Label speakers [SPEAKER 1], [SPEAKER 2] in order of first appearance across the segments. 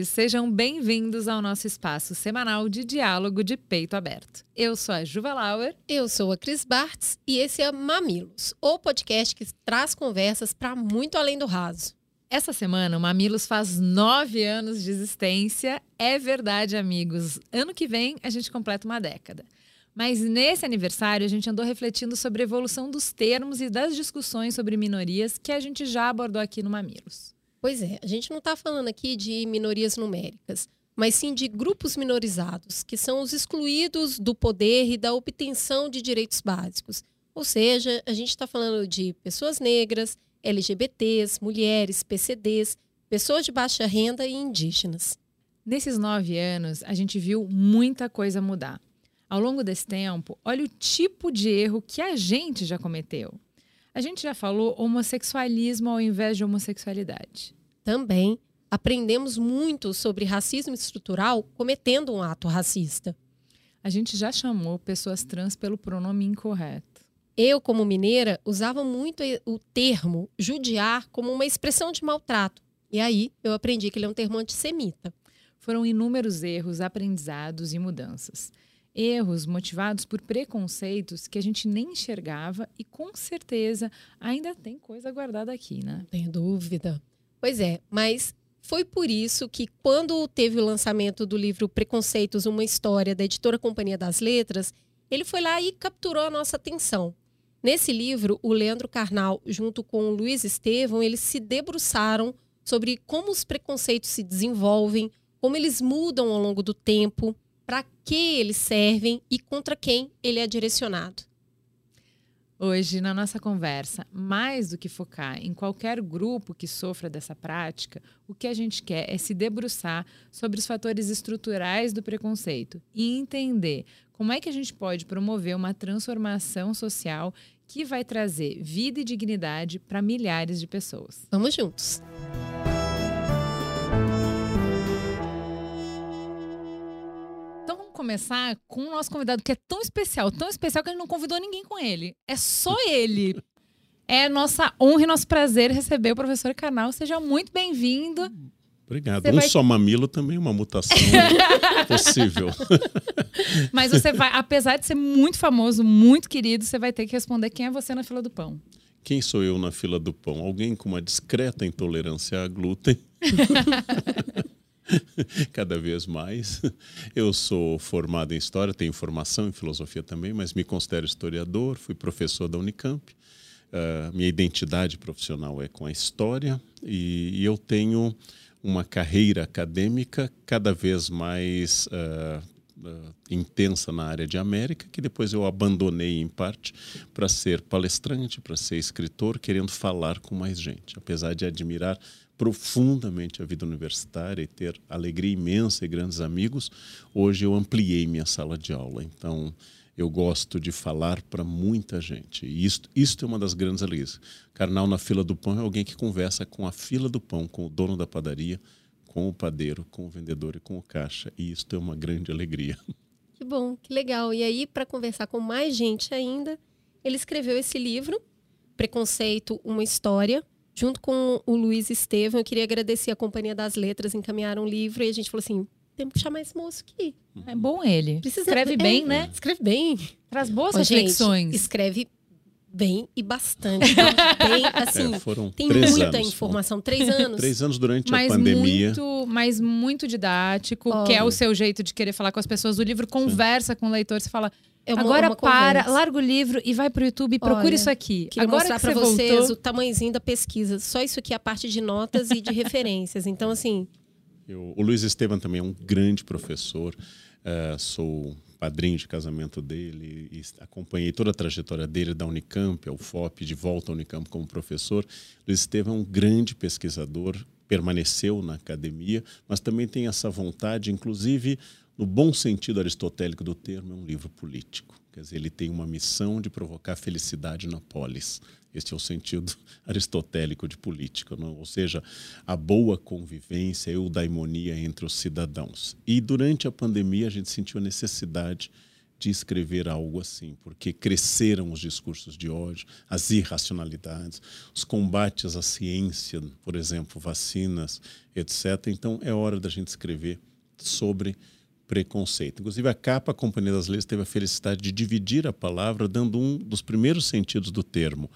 [SPEAKER 1] sejam bem-vindos ao nosso espaço semanal de diálogo de peito aberto. Eu sou a Juva Lauer.
[SPEAKER 2] Eu sou a Cris Bartz e esse é Mamilos, o podcast que traz conversas para muito além do raso.
[SPEAKER 1] Essa semana, o Mamilos faz nove anos de existência. É verdade, amigos. Ano que vem, a gente completa uma década. Mas nesse aniversário, a gente andou refletindo sobre a evolução dos termos e das discussões sobre minorias que a gente já abordou aqui no Mamilos.
[SPEAKER 2] Pois é, a gente não está falando aqui de minorias numéricas, mas sim de grupos minorizados, que são os excluídos do poder e da obtenção de direitos básicos. Ou seja, a gente está falando de pessoas negras, LGBTs, mulheres, PCDs, pessoas de baixa renda e indígenas.
[SPEAKER 1] Nesses nove anos, a gente viu muita coisa mudar. Ao longo desse tempo, olha o tipo de erro que a gente já cometeu. A gente já falou homossexualismo ao invés de homossexualidade.
[SPEAKER 2] Também aprendemos muito sobre racismo estrutural cometendo um ato racista.
[SPEAKER 1] A gente já chamou pessoas trans pelo pronome incorreto.
[SPEAKER 2] Eu, como mineira, usava muito o termo judiar como uma expressão de maltrato. E aí eu aprendi que ele é um termo antissemita.
[SPEAKER 1] Foram inúmeros erros, aprendizados e mudanças. Erros motivados por preconceitos que a gente nem enxergava e com certeza ainda tem coisa guardada aqui, né?
[SPEAKER 2] Não tenho dúvida. Pois é, mas foi por isso que, quando teve o lançamento do livro Preconceitos, uma história da editora Companhia das Letras, ele foi lá e capturou a nossa atenção. Nesse livro, o Leandro Carnal, junto com o Luiz Estevão, eles se debruçaram sobre como os preconceitos se desenvolvem, como eles mudam ao longo do tempo, para que eles servem e contra quem ele é direcionado.
[SPEAKER 1] Hoje, na nossa conversa, mais do que focar em qualquer grupo que sofra dessa prática, o que a gente quer é se debruçar sobre os fatores estruturais do preconceito e entender como é que a gente pode promover uma transformação social que vai trazer vida e dignidade para milhares de pessoas.
[SPEAKER 2] Vamos juntos!
[SPEAKER 1] Começar com o nosso convidado, que é tão especial, tão especial que a gente não convidou ninguém com ele. É só ele. É nossa honra e nosso prazer receber o professor Canal. Seja muito bem-vindo.
[SPEAKER 3] Obrigado. Você um vai... só mamilo também é uma mutação possível.
[SPEAKER 1] Mas você vai, apesar de ser muito famoso, muito querido, você vai ter que responder quem é você na fila do pão.
[SPEAKER 3] Quem sou eu na fila do pão? Alguém com uma discreta intolerância a glúten. cada vez mais. Eu sou formado em História, tenho formação em Filosofia também, mas me considero historiador, fui professor da Unicamp. Uh, minha identidade profissional é com a História e, e eu tenho uma carreira acadêmica cada vez mais uh, uh, intensa na área de América, que depois eu abandonei em parte para ser palestrante, para ser escritor, querendo falar com mais gente. Apesar de admirar profundamente a vida universitária e ter alegria imensa e grandes amigos, hoje eu ampliei minha sala de aula. Então, eu gosto de falar para muita gente. E isto, isto é uma das grandes alegrias. Carnal na fila do pão é alguém que conversa com a fila do pão, com o dono da padaria, com o padeiro, com o vendedor e com o caixa. E isto é uma grande alegria.
[SPEAKER 2] Que bom, que legal. E aí, para conversar com mais gente ainda, ele escreveu esse livro, Preconceito, uma História, junto com o Luiz Estevam, eu queria agradecer a Companhia das Letras, encaminharam um livro e a gente falou assim: temos que chamar esse moço aqui.
[SPEAKER 1] É bom ele. Precisa, escreve bem, é, né?
[SPEAKER 2] Escreve bem.
[SPEAKER 1] Traz boas Ô, reflexões.
[SPEAKER 2] Gente, escreve bem e bastante. bem, assim, é, tem muita anos, informação. Três anos.
[SPEAKER 3] Três anos durante mas a pandemia.
[SPEAKER 1] Muito, mas muito didático, oh. que é o seu jeito de querer falar com as pessoas. O livro conversa Sim. com o leitor, você fala é uma, Agora uma para, conversa. larga o livro e vai pro YouTube e procura Olha, isso aqui.
[SPEAKER 2] Queria Agora mostrar para vocês voltou... o tamanhozinho da pesquisa. Só isso aqui é a parte de notas e de referências. Então, assim.
[SPEAKER 3] Eu, o Luiz Estevam também é um grande professor. Uh, sou padrinho de casamento dele e acompanhei toda a trajetória dele da Unicamp ao FOP, de volta à Unicamp como professor. Luiz Estevam é um grande pesquisador, permaneceu na academia, mas também tem essa vontade, inclusive no bom sentido aristotélico do termo, é um livro político. Quer dizer, ele tem uma missão de provocar felicidade na polis. Este é o sentido aristotélico de política, não? ou seja, a boa convivência e eudaimonia entre os cidadãos. E durante a pandemia a gente sentiu a necessidade de escrever algo assim, porque cresceram os discursos de ódio, as irracionalidades, os combates à ciência, por exemplo, vacinas, etc. Então é hora da gente escrever sobre preconceito. Inclusive, a capa, a Companhia das Leis, teve a felicidade de dividir a palavra, dando um dos primeiros sentidos do termo.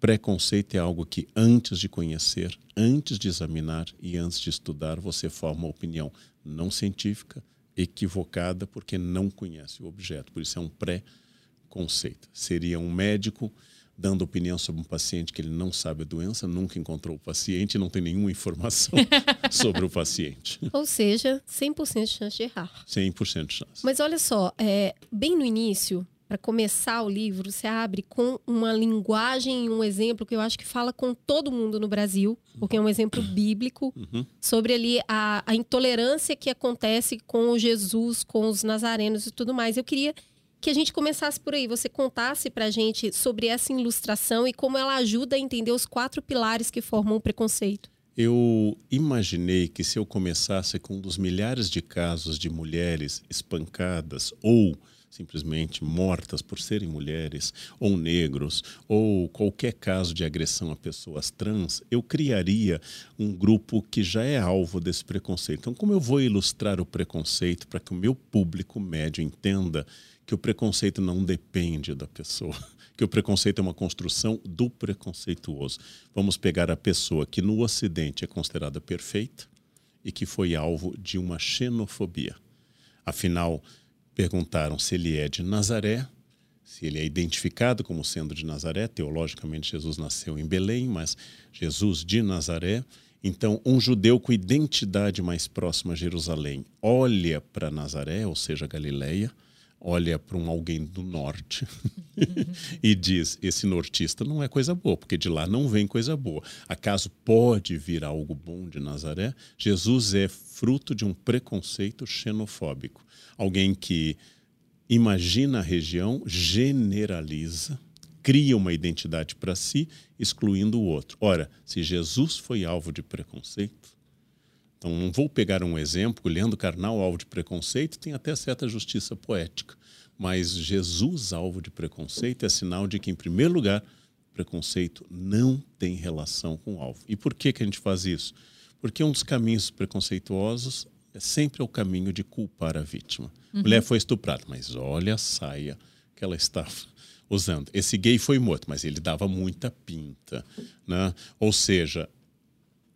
[SPEAKER 3] Preconceito é algo que, antes de conhecer, antes de examinar e antes de estudar, você forma uma opinião não científica, equivocada porque não conhece o objeto. Por isso é um pré-conceito. Seria um médico dando opinião sobre um paciente que ele não sabe a doença, nunca encontrou o paciente, não tem nenhuma informação sobre o paciente.
[SPEAKER 2] Ou seja, 100% de chance de errar.
[SPEAKER 3] 100% de chance.
[SPEAKER 2] Mas olha só, é, bem no início, para começar o livro, você abre com uma linguagem e um exemplo que eu acho que fala com todo mundo no Brasil, porque é um exemplo bíblico
[SPEAKER 3] Uhum.
[SPEAKER 2] sobre ali a, a intolerância que acontece com o Jesus, com os nazarenos e tudo mais. Eu queria que a gente começasse por aí, você contasse para a gente sobre essa ilustração e como ela ajuda a entender os quatro pilares que formam o preconceito.
[SPEAKER 3] Eu imaginei que se eu começasse com um dos milhares de casos de mulheres espancadas ou simplesmente mortas por serem mulheres, ou negros, ou qualquer caso de agressão a pessoas trans, eu criaria um grupo que já é alvo desse preconceito. Então, como eu vou ilustrar o preconceito para que o meu público médio entenda que o preconceito não depende da pessoa, que o preconceito é uma construção do preconceituoso. Vamos pegar a pessoa que no Ocidente é considerada perfeita e que foi alvo de uma xenofobia. Afinal, perguntaram se ele é de Nazaré, se ele é identificado como sendo de Nazaré. Teologicamente, Jesus nasceu em Belém, mas Jesus de Nazaré. Então, um judeu com identidade mais próxima a Jerusalém olha para Nazaré, ou seja, Galileia, olha para um alguém do norte e diz: esse nortista não é coisa boa, porque de lá não vem coisa boa. Acaso pode vir algo bom de Nazaré? Jesus é fruto de um preconceito xenofóbico. Alguém que imagina a região, generaliza, cria uma identidade para si, excluindo o outro. Ora, se Jesus foi alvo de preconceito, então não vou pegar um exemplo, Leandro Carnal, alvo de preconceito, tem até certa justiça poética, mas Jesus, alvo de preconceito, é sinal de que, em primeiro lugar, preconceito não tem relação com o alvo. E por que, que a gente faz isso? Porque um dos caminhos preconceituosos é sempre o caminho de culpar a vítima. Uhum. Mulher foi estuprada, mas olha a saia que ela estava usando. Esse gay foi morto, mas ele dava muita pinta. Né? Ou seja,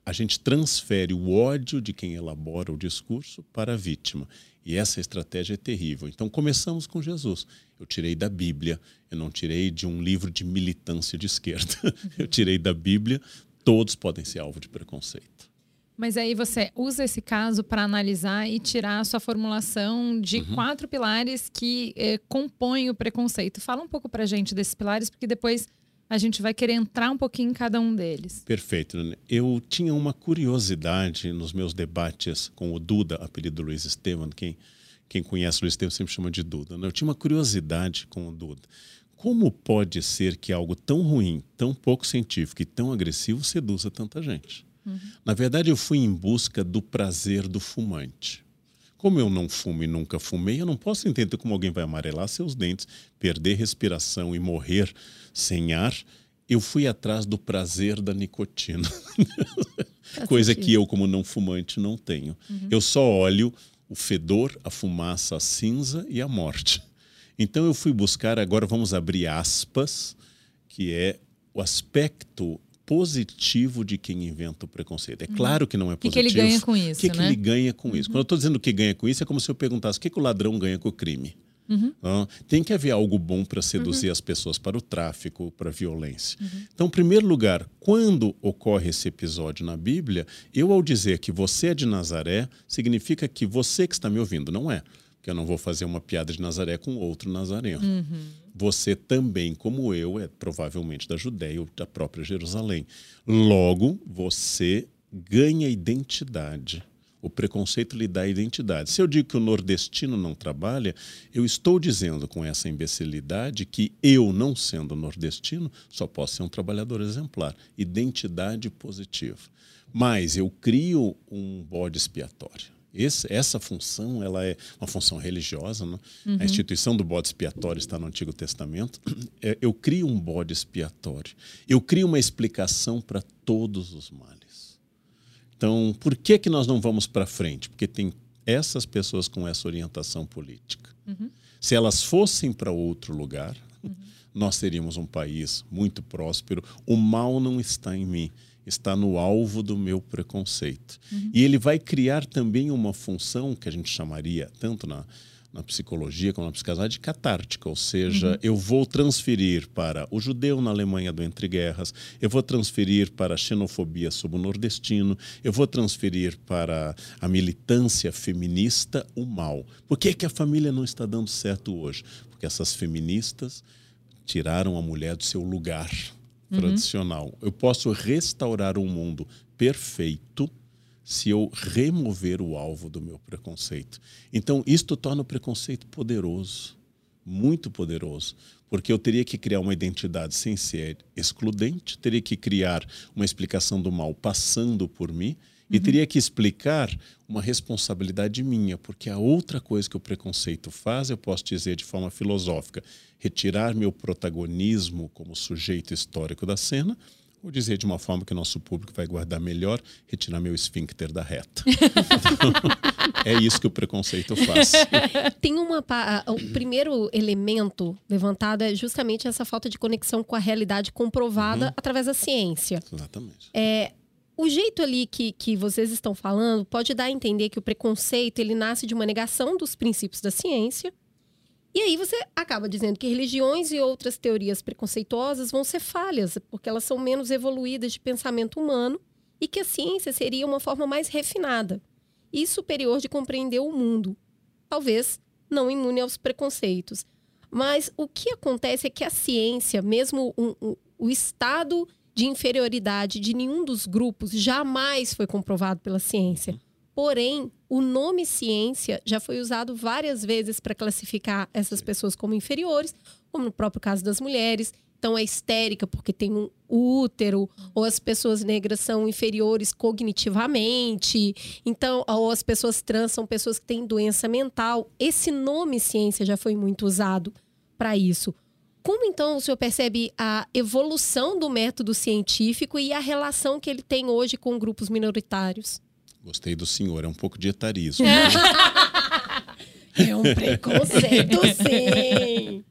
[SPEAKER 3] a gente transfere o ódio de quem elabora o discurso para a vítima. E essa estratégia é terrível. Então, começamos com Jesus. Eu tirei da Bíblia, eu não tirei de um livro de militância de esquerda. Eu tirei da Bíblia, todos podem ser alvo de preconceito.
[SPEAKER 1] Mas aí você usa esse caso para analisar e tirar a sua formulação de uhum. quatro pilares que eh, compõem o preconceito. Fala um pouco para gente desses pilares, porque depois a gente vai querer entrar um pouquinho em cada um deles.
[SPEAKER 3] Perfeito. Eu tinha uma curiosidade nos meus debates com o Duda, apelido Luiz Estevam, quem, quem conhece o Luiz Estevam sempre chama de Duda. Né? Eu tinha uma curiosidade com o Duda. Como pode ser que algo tão ruim, tão pouco científico e tão agressivo seduza tanta gente? Uhum. Na verdade, eu fui em busca do prazer do fumante. Como eu não fumo e nunca fumei, eu não posso entender como alguém vai amarelar seus dentes, perder respiração e morrer sem ar. Eu fui atrás do prazer da nicotina. Coisa sentido. que eu, como não fumante, não tenho. Uhum. Eu só olho o fedor, a fumaça, a cinza e a morte. Então eu fui buscar, agora vamos abrir aspas, que é o aspecto positivo de quem inventa o preconceito. É claro que não é positivo.
[SPEAKER 1] O que, que, ele ganha com isso?
[SPEAKER 3] O que, que
[SPEAKER 1] né?
[SPEAKER 3] ele ganha com uhum. isso? Quando eu estou dizendo que ganha com isso, é como se eu perguntasse o que, que o ladrão ganha com o crime.
[SPEAKER 1] Uhum.
[SPEAKER 3] Então, tem que haver algo bom para seduzir uhum. as pessoas para o tráfico, para a violência. Então, em primeiro lugar, quando ocorre esse episódio na Bíblia, eu, ao dizer que você é de Nazaré, significa que você que está me ouvindo, não é? que eu não vou fazer uma piada de Nazaré com outro nazareno.
[SPEAKER 1] Uhum.
[SPEAKER 3] Você também, como eu, é provavelmente da Judéia ou da própria Jerusalém. Logo, você ganha identidade. O preconceito lhe dá identidade. Se eu digo que o nordestino não trabalha, eu estou dizendo com essa imbecilidade que eu, não sendo nordestino, só posso ser um trabalhador exemplar. Identidade positiva. Mas eu crio um bode expiatório. Esse, essa função ela é uma função religiosa. Né? Uhum. A instituição do bode expiatório está no Antigo Testamento. É, eu crio um bode expiatório. Eu crio uma explicação para todos os males. Então, por que, que nós não vamos para frente? Porque tem essas pessoas com essa orientação política. Uhum. Se elas fossem para outro lugar, uhum. nós teríamos um país muito próspero. O mal não está em mim, está no alvo do meu preconceito. Uhum. E ele vai criar também uma função que a gente chamaria, tanto na na psicologia como na psicanálise catártica, ou seja, uhum. eu vou transferir para o judeu na Alemanha do entre guerras, eu vou transferir para a xenofobia sobre o nordestino, eu vou transferir para a militância feminista o mal. Por que, que a família não está dando certo hoje? Porque essas feministas tiraram a mulher do seu lugar uhum. tradicional. Eu posso restaurar um mundo perfeito se eu remover o alvo do meu preconceito. Então, isto torna o preconceito poderoso, muito poderoso, porque eu teria que criar uma identidade sem ser excludente, teria que criar uma explicação do mal passando por mim e uhum. teria que explicar uma responsabilidade minha, porque a outra coisa que o preconceito faz, eu posso dizer de forma filosófica, retirar meu protagonismo como sujeito histórico da cena Vou dizer de uma forma que o nosso público vai guardar melhor, retirar meu esfíncter da reta. é isso que o preconceito faz.
[SPEAKER 2] Tem uma. O primeiro elemento levantado é justamente essa falta de conexão com a realidade comprovada uhum. através da ciência.
[SPEAKER 3] Exatamente.
[SPEAKER 2] É, o jeito ali que, que vocês estão falando pode dar a entender que o preconceito ele nasce de uma negação dos princípios da ciência e aí você acaba dizendo que religiões e outras teorias preconceituosas vão ser falhas, porque elas são menos evoluídas de pensamento humano e que a ciência seria uma forma mais refinada e superior de compreender o mundo. Talvez não imune aos preconceitos. Mas o que acontece é que a ciência, mesmo um, um, o estado de inferioridade de nenhum dos grupos, jamais foi comprovado pela ciência. Porém, o nome ciência já foi usado várias vezes para classificar essas pessoas como inferiores, como no próprio caso das mulheres. Então, é histérica porque tem um útero, ou as pessoas negras são inferiores cognitivamente, então, ou as pessoas trans são pessoas que têm doença mental. Esse nome ciência já foi muito usado para isso. Como então o senhor percebe a evolução do método científico e a relação que ele tem hoje com grupos minoritários?
[SPEAKER 3] Gostei do senhor, é um pouco de etarismo.
[SPEAKER 2] é um preconceito, sim.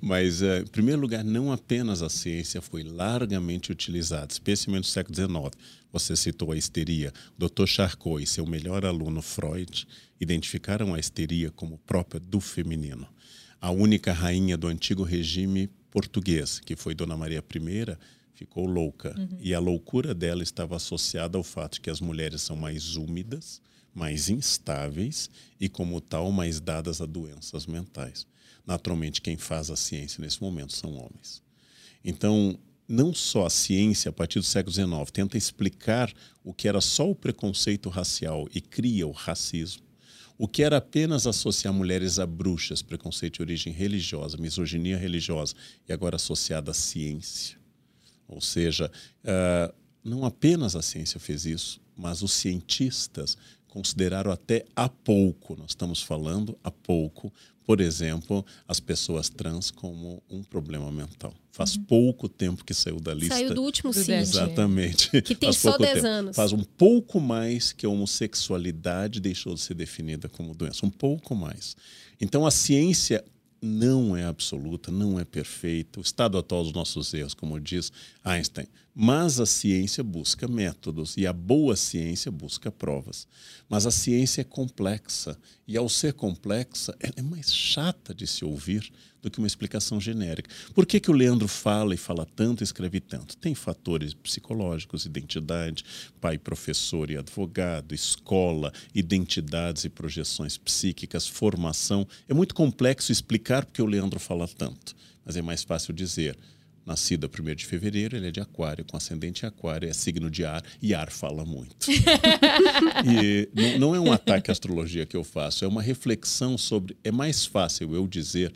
[SPEAKER 3] Mas, uh, em primeiro lugar, não apenas a ciência foi largamente utilizada, especialmente no século XIX. Você citou a histeria. Dr. Charcot e seu melhor aluno Freud identificaram a histeria como própria do feminino. A única rainha do antigo regime português, que foi Dona Maria I, ficou louca. Uhum. E a loucura dela estava associada ao fato que as mulheres são mais úmidas, mais instáveis e, como tal, mais dadas a doenças mentais. Naturalmente, quem faz a ciência nesse momento são homens. Então, não só a ciência, a partir do século XIX, tenta explicar o que era só o preconceito racial e cria o racismo, o que era apenas associar mulheres a bruxas, preconceito de origem religiosa, misoginia religiosa, e agora associada à ciência. Ou seja, uh, não apenas a ciência fez isso, mas os cientistas consideraram até há pouco, nós estamos falando há pouco, por exemplo, as pessoas trans como um problema mental. Faz uhum. pouco tempo que saiu da lista.
[SPEAKER 2] Saiu do último CID.
[SPEAKER 3] Exatamente.
[SPEAKER 2] Que tem Faz só 10 tempo. anos.
[SPEAKER 3] Faz um pouco mais que a homossexualidade deixou de ser definida como doença. Um pouco mais. Então a ciência não é absoluta, não é perfeita. O estado atual dos nossos erros, como diz Einstein. Mas a ciência busca métodos e a boa ciência busca provas. Mas a ciência é complexa e, ao ser complexa, ela é mais chata de se ouvir do que uma explicação genérica. Por que, que o Leandro fala e fala tanto e escreve tanto? Tem fatores psicológicos, identidade, pai, professor e advogado, escola, identidades e projeções psíquicas, formação. É muito complexo explicar porque o Leandro fala tanto, mas é mais fácil dizer nascido a 1 de fevereiro, ele é de aquário, com ascendente em aquário, é signo de ar, e ar fala muito. e não, não é um ataque à astrologia que eu faço, é uma reflexão sobre. É mais fácil eu dizer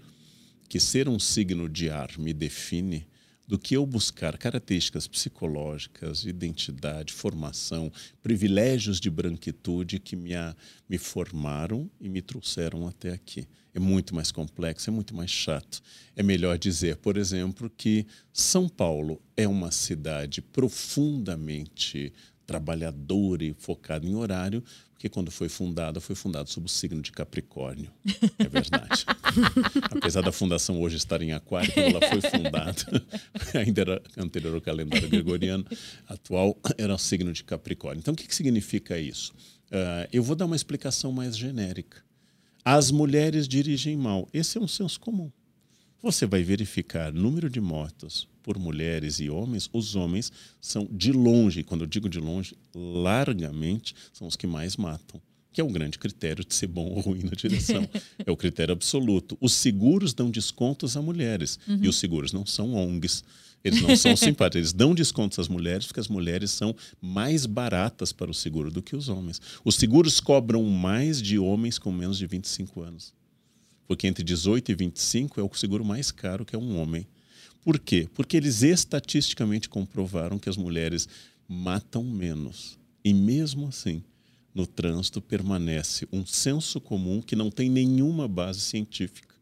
[SPEAKER 3] que ser um signo de ar me define do que eu buscar características psicológicas, identidade, formação, privilégios de branquitude que me, a, me formaram e me trouxeram até aqui. É muito mais complexo, é muito mais chato. É melhor dizer, por exemplo, que São Paulo é uma cidade profundamente trabalhadora e focada em horário, que quando foi fundada, foi fundada sob o signo de Capricórnio. É verdade. Apesar da fundação hoje estar em Aquário, quando ela foi fundada, ainda era anterior ao calendário gregoriano, atual era o signo de Capricórnio. Então, o que, que significa isso? Uh, eu vou dar uma explicação mais genérica. As mulheres dirigem mal. Esse é um senso comum. Você vai verificar número de mortos por mulheres e homens, os homens são de longe, quando eu digo de longe, largamente, são os que mais matam, que é um grande critério de ser bom ou ruim na direção. é o critério absoluto. Os seguros dão descontos a mulheres, uhum. e os seguros não são ONGs. Eles não são simpáticos, eles dão descontos às mulheres porque as mulheres são mais baratas para o seguro do que os homens. Os seguros cobram mais de homens com menos de 25 anos. Porque entre 18 e 25 é o seguro mais caro que é um homem. Por quê? Porque eles estatisticamente comprovaram que as mulheres matam menos. E mesmo assim, no trânsito permanece um senso comum que não tem nenhuma base científica.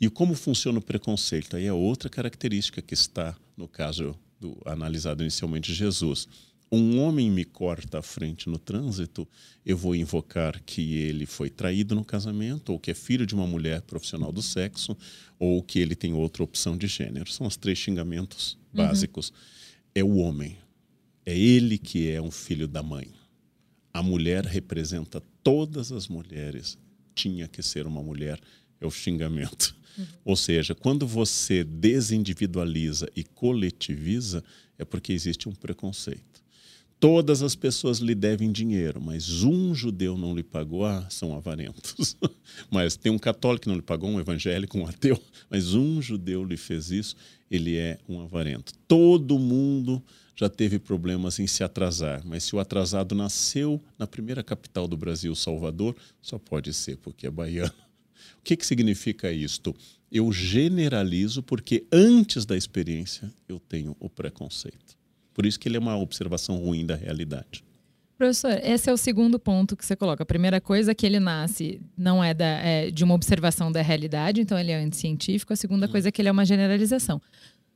[SPEAKER 3] E como funciona o preconceito? Aí é outra característica que está, no caso do analisado inicialmente Jesus um homem me corta à frente no trânsito, eu vou invocar que ele foi traído no casamento, ou que é filho de uma mulher profissional do sexo, ou que ele tem outra opção de gênero. São os três xingamentos uhum. básicos. É o homem. É ele que é um filho da mãe. A mulher representa todas as mulheres. Tinha que ser uma mulher, é o xingamento. Uhum. Ou seja, quando você desindividualiza e coletiviza, é porque existe um preconceito. Todas as pessoas lhe devem dinheiro, mas um judeu não lhe pagou, ah, são avarentos. mas tem um católico que não lhe pagou, um evangélico, um ateu, mas um judeu lhe fez isso, ele é um avarento. Todo mundo já teve problemas em se atrasar, mas se o atrasado nasceu na primeira capital do Brasil, Salvador, só pode ser porque é baiano. O que, que significa isto? Eu generalizo porque antes da experiência eu tenho o preconceito. Por isso que ele é uma observação ruim da realidade.
[SPEAKER 1] Professor, esse é o segundo ponto que você coloca. A primeira coisa é que ele nasce não é, da, é de uma observação da realidade, então ele é anticientífico. A segunda hum. coisa é que ele é uma generalização.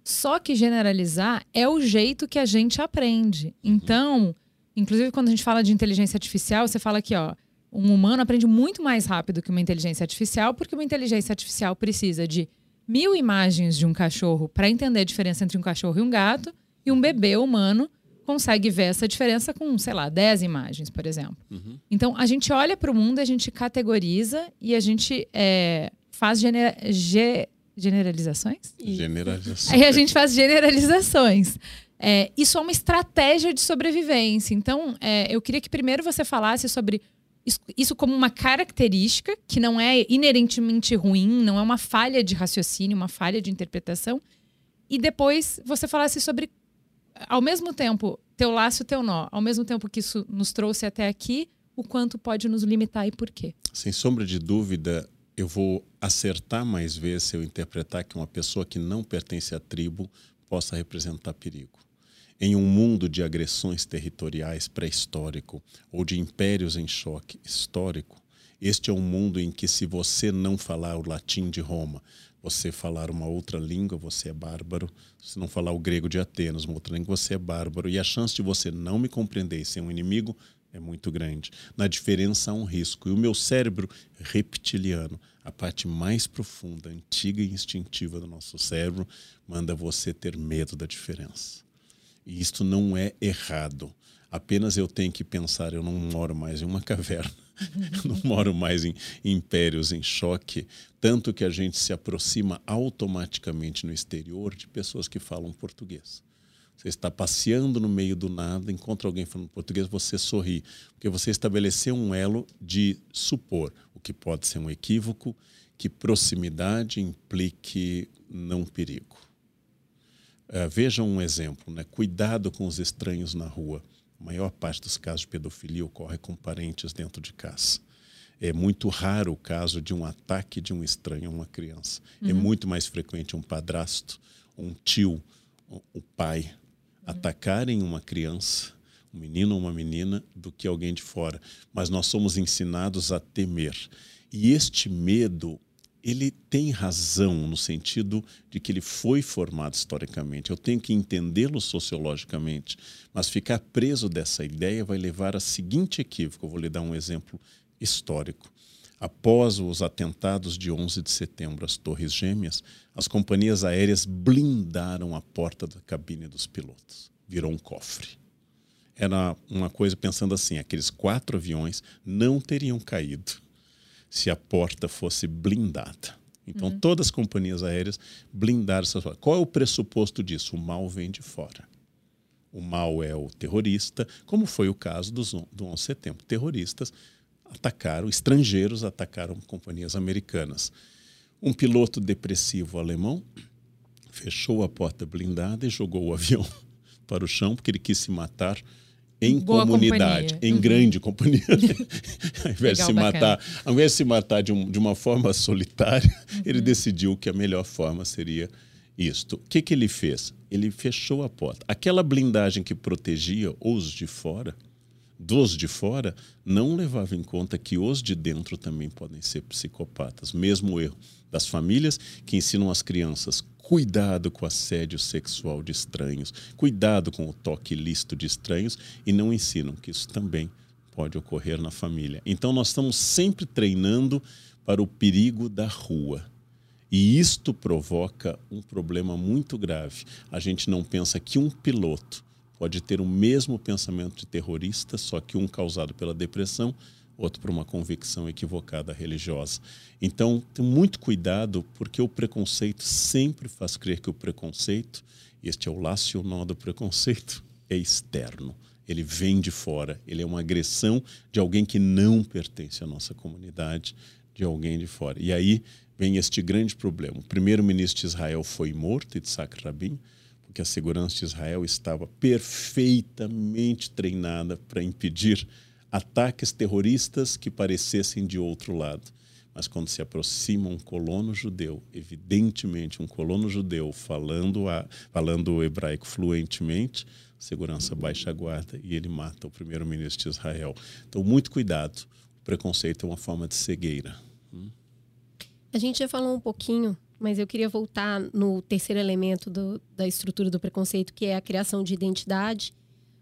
[SPEAKER 1] Só que generalizar é o jeito que a gente aprende. Uhum. Então, inclusive quando a gente fala de inteligência artificial, você fala que ó, um humano aprende muito mais rápido que uma inteligência artificial, porque uma inteligência artificial precisa de mil imagens de um cachorro para entender a diferença entre um cachorro e um gato e um bebê humano consegue ver essa diferença com, sei lá, 10 imagens, por exemplo. Uhum. Então, a gente olha para o mundo, a gente categoriza e a gente é, faz gener ge generalizações?
[SPEAKER 3] Generalizações.
[SPEAKER 1] Aí a gente faz generalizações. É, isso é uma estratégia de sobrevivência. Então, é, eu queria que primeiro você falasse sobre isso, isso como uma característica que não é inerentemente ruim, não é uma falha de raciocínio, uma falha de interpretação. E depois você falasse sobre ao mesmo tempo, teu laço teu nó, ao mesmo tempo que isso nos trouxe até aqui, o quanto pode nos limitar e por quê?
[SPEAKER 3] Sem sombra de dúvida, eu vou acertar mais vezes se eu interpretar que uma pessoa que não pertence à tribo possa representar perigo. Em um mundo de agressões territoriais pré-histórico ou de impérios em choque histórico, este é um mundo em que, se você não falar o latim de Roma, você falar uma outra língua, você é bárbaro. Se não falar o grego de Atenas, uma outra língua, você é bárbaro. E a chance de você não me compreender e ser um inimigo é muito grande. Na diferença há um risco. E o meu cérebro reptiliano, a parte mais profunda, antiga e instintiva do nosso cérebro, manda você ter medo da diferença. E isto não é errado. Apenas eu tenho que pensar, eu não moro mais em uma caverna não moro mais em impérios em choque, tanto que a gente se aproxima automaticamente no exterior de pessoas que falam português. Você está passeando no meio do nada, encontra alguém falando português, você sorri, porque você estabeleceu um elo de supor, o que pode ser um equívoco, que proximidade implique não perigo. Uh, vejam um exemplo, né? Cuidado com os estranhos na rua. A maior parte dos casos de pedofilia ocorre com parentes dentro de casa. É muito raro o caso de um ataque de um estranho a uma criança. É uhum. É muito mais frequente um padrasto, um tio, o pai uhum. atacarem uma criança, um menino ou uma menina, do que alguém de fora. Mas nós somos ensinados a temer. E este medo ele tem razão no sentido de que ele foi formado historicamente. Eu tenho que entendê-lo sociologicamente, mas ficar preso dessa ideia vai levar a seguinte equívoco. Eu vou lhe dar um exemplo histórico. Após os atentados de 11 de setembro às Torres Gêmeas, as companhias aéreas blindaram a porta da cabine dos pilotos. Virou um cofre. Era uma coisa pensando assim: aqueles quatro aviões não teriam caído se a porta fosse blindada. Então, uhum. todas as companhias aéreas blindaram essas portas. Qual é o pressuposto disso? O mal vem de fora. O mal é o terrorista, como foi o caso do, do 11 de setembro. Terroristas atacaram, estrangeiros atacaram companhias americanas. Um piloto depressivo alemão fechou a porta blindada e jogou o avião para o chão porque ele quis se matar em Boa comunidade, companhia. em uhum. grande companhia. ao, invés de se matar, ao invés de se matar de, um, de uma forma solitária, uhum. ele decidiu que a melhor forma seria isto. O que, que ele fez? Ele fechou a porta. Aquela blindagem que protegia os de fora, dos de fora, não levava em conta que os de dentro também podem ser psicopatas. Mesmo erro das famílias que ensinam as crianças cuidado com assédio sexual de estranhos, cuidado com o toque ilícito de estranhos e não ensinam que isso também pode ocorrer na família. Então nós estamos sempre treinando para o perigo da rua. E isto provoca um problema muito grave. A gente não pensa que um piloto pode ter o mesmo pensamento de terrorista, só que um causado pela depressão outro por uma convicção equivocada religiosa. Então, tem muito cuidado, porque o preconceito sempre faz crer que o preconceito, este é o laço e o nó do preconceito, é externo. Ele vem de fora, ele é uma agressão de alguém que não pertence à nossa comunidade, de alguém de fora. E aí vem este grande problema. O primeiro-ministro de Israel foi morto, Yitzhak Rabin, porque a segurança de Israel estava perfeitamente treinada para impedir ataques terroristas que parecessem de outro lado. Mas quando se aproxima um colono judeu, evidentemente um colono judeu falando, a, falando hebraico fluentemente, segurança baixa a guarda e ele mata o primeiro-ministro de Israel. Então, muito cuidado. O preconceito é uma forma de cegueira.
[SPEAKER 2] A gente já falou um pouquinho, mas eu queria voltar no terceiro elemento do, da estrutura do preconceito, que é a criação de identidade.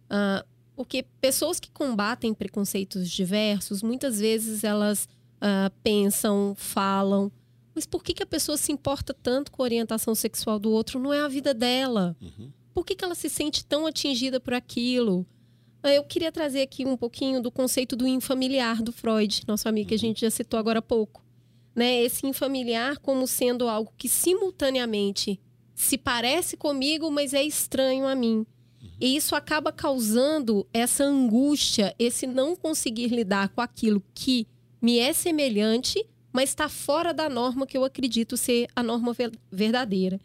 [SPEAKER 2] Uh, porque pessoas que combatem preconceitos diversos, muitas vezes elas uh, pensam, falam, mas por que, que a pessoa se importa tanto com a orientação sexual do outro? Não é a vida dela. Uhum. Por que, que ela se sente tão atingida por aquilo? Ah, eu queria trazer aqui um pouquinho do conceito do infamiliar do Freud, nosso amigo que a uhum. gente já citou agora há pouco. Né? Esse infamiliar como sendo algo que simultaneamente se parece comigo, mas é estranho a mim. E isso acaba causando essa angústia, esse não conseguir lidar com aquilo que me é semelhante, mas está fora da norma que eu acredito ser a norma verdadeira.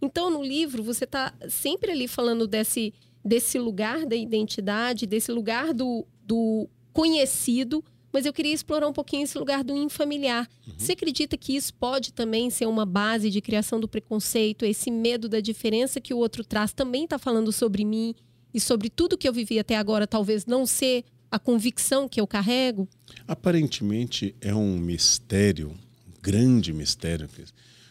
[SPEAKER 2] Então, no livro, você está sempre ali falando desse, desse lugar da identidade, desse lugar do, do conhecido, mas eu queria explorar um pouquinho esse lugar do infamiliar. Uhum. Você acredita que isso pode também ser uma base de criação do preconceito, esse medo da diferença que o outro traz também está falando sobre mim e sobre tudo que eu vivi até agora, talvez não ser a convicção que eu carrego?
[SPEAKER 3] Aparentemente é um mistério, um grande mistério.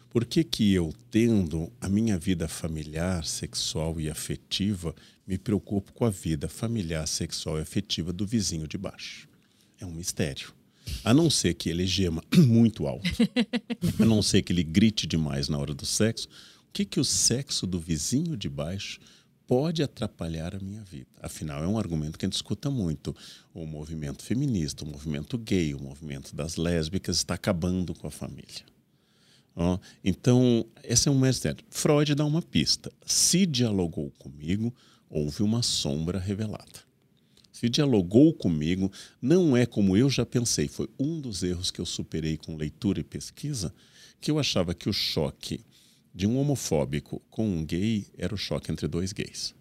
[SPEAKER 3] Por que, que eu, tendo a minha vida familiar, sexual e afetiva, me preocupo com a vida familiar, sexual e afetiva do vizinho de baixo? É um mistério. A não ser que ele gema muito alto, a não ser que ele grite demais na hora do sexo, o que, que o sexo do vizinho de baixo pode atrapalhar a minha vida? Afinal, é um argumento que a gente escuta muito. O movimento feminista, o movimento gay, o movimento das lésbicas está acabando com a família. então, esse é um mistério. Freud dá uma pista. Se dialogou comigo, houve uma sombra revelada se dialogou comigo, não é como eu já pensei. Foi um dos erros que eu superei com leitura e pesquisa, que eu achava que o choque de um homofóbico com um gay era o choque entre dois gays.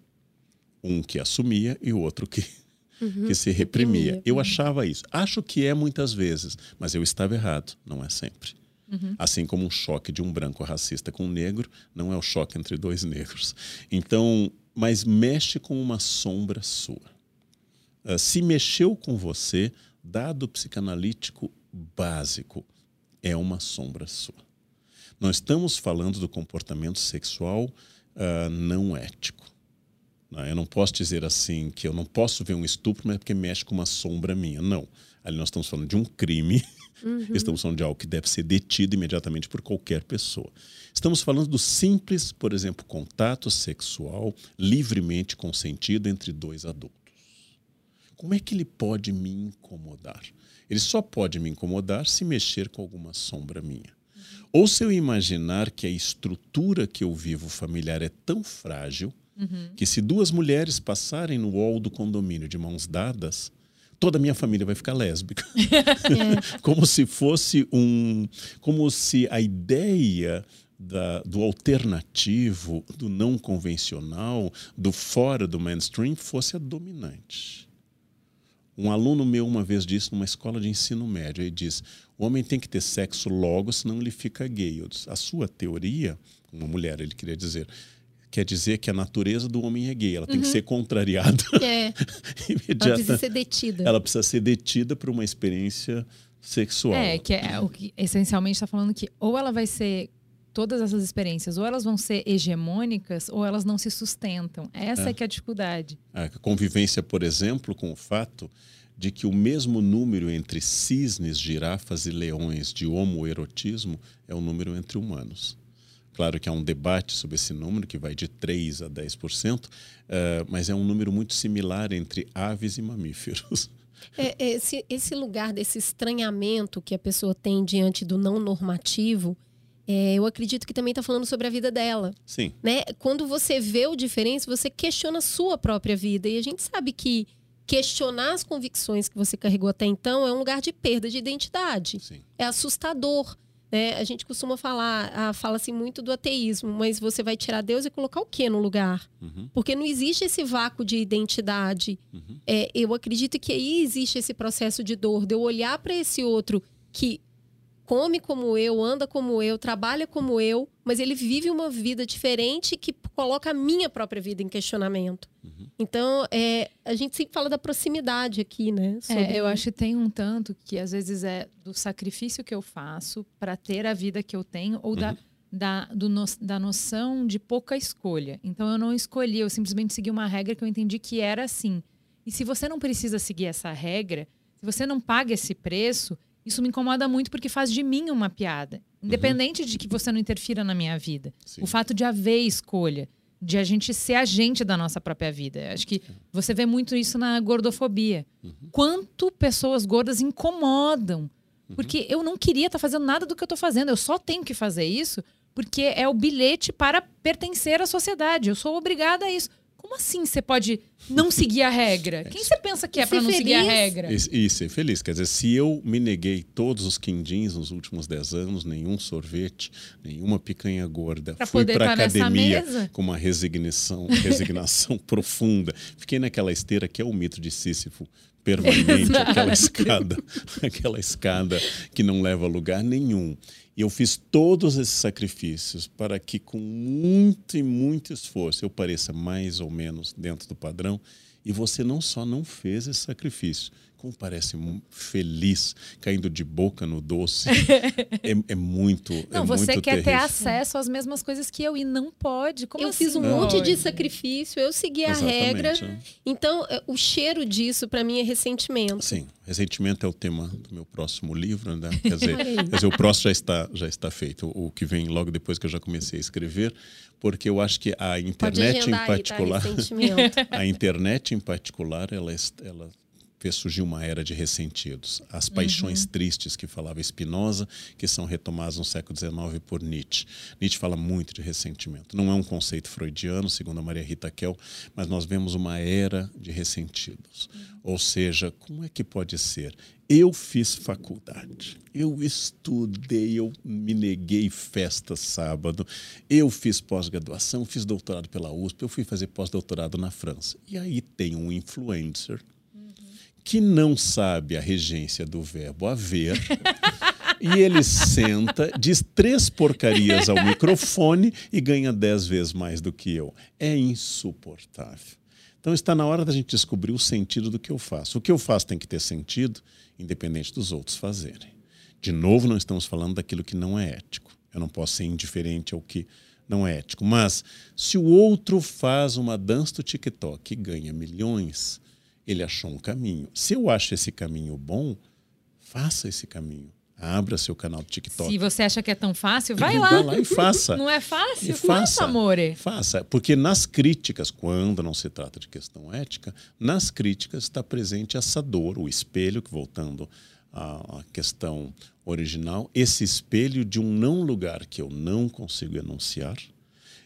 [SPEAKER 3] Um que assumia e o outro que, uhum. que se reprimia. Eu achava isso. Acho que é muitas vezes, mas eu estava errado. Não é sempre. Uhum. Assim como um choque de um branco racista com um negro não é o choque entre dois negros. Então, mas mexe com uma sombra sua. Uh, se mexeu com você, dado psicanalítico básico, é uma sombra sua. Nós estamos falando do comportamento sexual uh, não ético. Né? Eu não posso dizer assim que eu não posso ver um estupro, mas é porque mexe com uma sombra minha. Não. Ali nós estamos falando de um crime, uhum. estamos falando de algo que deve ser detido imediatamente por qualquer pessoa. Estamos falando do simples, por exemplo, contato sexual livremente consentido entre dois adultos. Como é que ele pode me incomodar? Ele só pode me incomodar se mexer com alguma sombra minha. Ou se eu imaginar que a estrutura que eu vivo familiar é tão frágil uhum. que se duas mulheres passarem no hall do condomínio de mãos dadas, toda a minha família vai ficar lésbica. é. como se fosse um. Como se a ideia da, do alternativo, do não convencional, do fora do mainstream fosse a dominante. Um aluno meu uma vez disse numa escola de ensino médio, ele disse: o homem tem que ter sexo logo, senão ele fica gay. Eu disse, a sua teoria, uma mulher, ele queria dizer, quer dizer que a natureza do homem é gay. Ela tem uhum. que ser contrariada.
[SPEAKER 2] É. ela precisa ser detida.
[SPEAKER 3] Ela precisa ser detida por uma experiência sexual.
[SPEAKER 1] É, que é o que essencialmente está falando que ou ela vai ser todas essas experiências, ou elas vão ser hegemônicas, ou elas não se sustentam. Essa é, é que é a dificuldade.
[SPEAKER 3] A convivência, por exemplo, com o fato de que o mesmo número entre cisnes, girafas e leões de homoerotismo é o número entre humanos. Claro que há um debate sobre esse número, que vai de 3 a 10%, uh, eh, mas é um número muito similar entre aves e mamíferos.
[SPEAKER 2] É, esse, esse lugar desse estranhamento que a pessoa tem diante do não normativo, é, eu acredito que também está falando sobre a vida dela.
[SPEAKER 3] Sim.
[SPEAKER 2] Né? Quando você vê o diferente, você questiona a sua própria vida. E a gente sabe que questionar as convicções que você carregou até então é um lugar de perda de identidade.
[SPEAKER 3] Sim.
[SPEAKER 2] É assustador. Né? A gente costuma falar, ah, fala-se muito do ateísmo, mas você vai tirar Deus e colocar o que no lugar? Uhum. Porque não existe esse vácuo de identidade. Uhum. É, eu acredito que aí existe esse processo de dor, de eu olhar para esse outro que come como eu, anda como eu, trabalha como eu, mas ele vive uma vida diferente que coloca a minha própria vida em questionamento. Uhum. Então, é, a gente sempre fala da proximidade aqui, né?
[SPEAKER 1] É, Sobre... É, eu acho que tem um tanto que às vezes é do sacrifício que eu faço para ter a vida que eu tenho ou uhum. da, da, do no, da noção de pouca escolha. Então, eu não escolhi, eu simplesmente segui uma regra que eu entendi que era assim. E se você não precisa seguir essa regra, se você não paga esse preço, isso me incomoda muito porque faz de mim uma piada. Independente uhum. de que você não interfira na minha vida. Sim. O fato de haver escolha, de a gente ser agente da nossa própria vida. Acho que você vê muito isso na gordofobia. Uhum. Quanto pessoas gordas incomodam. Uhum. Porque eu não queria estar tá fazendo nada do que eu estou fazendo. Eu só tenho que fazer isso porque é o bilhete para pertencer à sociedade. Eu sou obrigada a isso. Como assim você pode não seguir a regra? É Quem você pensa que é para não feliz? seguir a regra?
[SPEAKER 3] E, ser feliz. Quer dizer, se eu me neguei todos os quindins nos últimos 10 anos, nenhum sorvete, nenhuma picanha gorda, pra fui para academia com uma resignação, resignação profunda. Fiquei naquela esteira que é o mito de Sísifo permanente, aquela escada, aquela escada que não leva a lugar nenhum. E eu fiz todos esses sacrifícios para que, com muito e muito esforço, eu pareça mais ou menos dentro do padrão. E você não só não fez esse sacrifício, como parece feliz, caindo de boca no doce. é, é, muito.
[SPEAKER 1] Não,
[SPEAKER 3] é
[SPEAKER 1] você
[SPEAKER 3] muito
[SPEAKER 1] quer
[SPEAKER 3] terrível.
[SPEAKER 1] ter acesso às mesmas coisas que eu e não pode. Como
[SPEAKER 2] eu
[SPEAKER 1] assim?
[SPEAKER 2] fiz um
[SPEAKER 1] não
[SPEAKER 2] monte de sacrifício, eu segui a regra. É. Então, é, o cheiro disso, para mim, é ressentimento.
[SPEAKER 3] Sim, ressentimento é o tema do meu próximo livro, né? Quer dizer, quer dizer o próximo já está, já está feito. O que vem logo depois que eu já comecei a escrever, porque eu acho que a internet em particular.
[SPEAKER 2] Aí, tá?
[SPEAKER 3] a internet em particular, ela, ela fez surgir uma era de ressentidos. As paixões uhum. tristes que falava Spinoza, que são retomadas no século XIX por Nietzsche. Nietzsche fala muito de ressentimento. Não é um conceito freudiano, segundo a Maria Rita Kell, mas nós vemos uma era de ressentidos. Uhum. Ou seja, como é que pode ser? Eu fiz faculdade, eu estudei, eu me neguei festa sábado, eu fiz pós-graduação, fiz doutorado pela USP, eu fui fazer pós-doutorado na França. E aí tem um influencer que não sabe a regência do verbo haver. e ele senta, diz três porcarias ao microfone e ganha dez vezes mais do que eu. É insuportável. Então está na hora da gente descobrir o sentido do que eu faço. O que eu faço tem que ter sentido independente dos outros fazerem. De novo, não estamos falando daquilo que não é ético. Eu não posso ser indiferente ao que não é ético. Mas se o outro faz uma dança do TikTok e ganha milhões, ele achou um caminho. Se eu acho esse caminho bom, faça esse caminho. Abra seu canal do TikTok.
[SPEAKER 1] Se você acha que é tão fácil, vai lá.
[SPEAKER 3] Vai lá e faça.
[SPEAKER 1] Não é fácil? E faça, amore.
[SPEAKER 3] Faça. Porque nas críticas, quando não se trata de questão ética, nas críticas está presente essa dor, o espelho, que voltando à questão original, esse espelho de um não lugar que eu não consigo enunciar,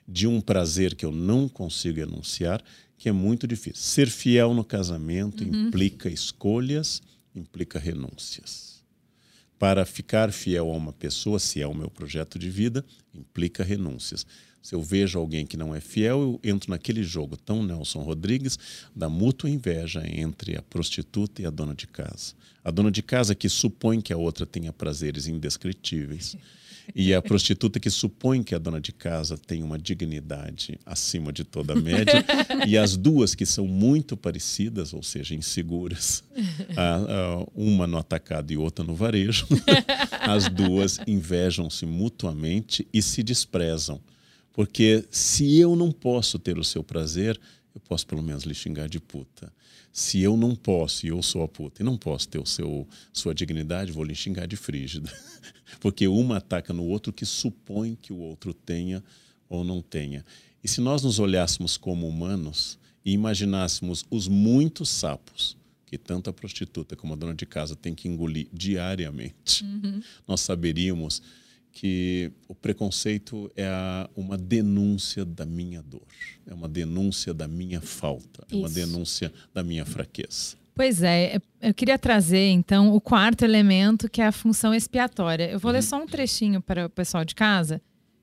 [SPEAKER 3] de um prazer que eu não consigo enunciar, que é muito difícil. Ser fiel no casamento uhum. implica escolhas, implica renúncias para ficar fiel a uma pessoa, se é o meu projeto de vida, implica renúncias. Se eu vejo alguém que não é fiel, eu entro naquele jogo tão Nelson Rodrigues da mútua inveja entre a prostituta e a dona de casa. A dona de casa que supõe que a outra tenha prazeres indescritíveis e a prostituta que supõe que a dona de casa tem uma dignidade acima de toda a média, e as duas que são muito parecidas, ou seja, inseguras, a, a, uma no atacado e outra no varejo, as duas invejam-se mutuamente e se desprezam. Porque se eu não posso ter o seu prazer, eu posso pelo menos lhe xingar de puta. Se eu não posso, e eu sou a puta, e não posso ter o seu, sua dignidade, vou lhe xingar de frígida. Porque uma ataca no outro que supõe que o outro tenha ou não tenha. E se nós nos olhássemos como humanos e imaginássemos os muitos sapos que tanto a prostituta como a dona de casa tem que engolir diariamente, uhum. nós saberíamos que o preconceito é uma denúncia da minha dor, é uma denúncia da minha falta, é uma denúncia da minha fraqueza.
[SPEAKER 1] Pois é, eu queria trazer então o quarto elemento, que é a função expiatória. Eu vou uhum. ler só um trechinho para o pessoal de casa.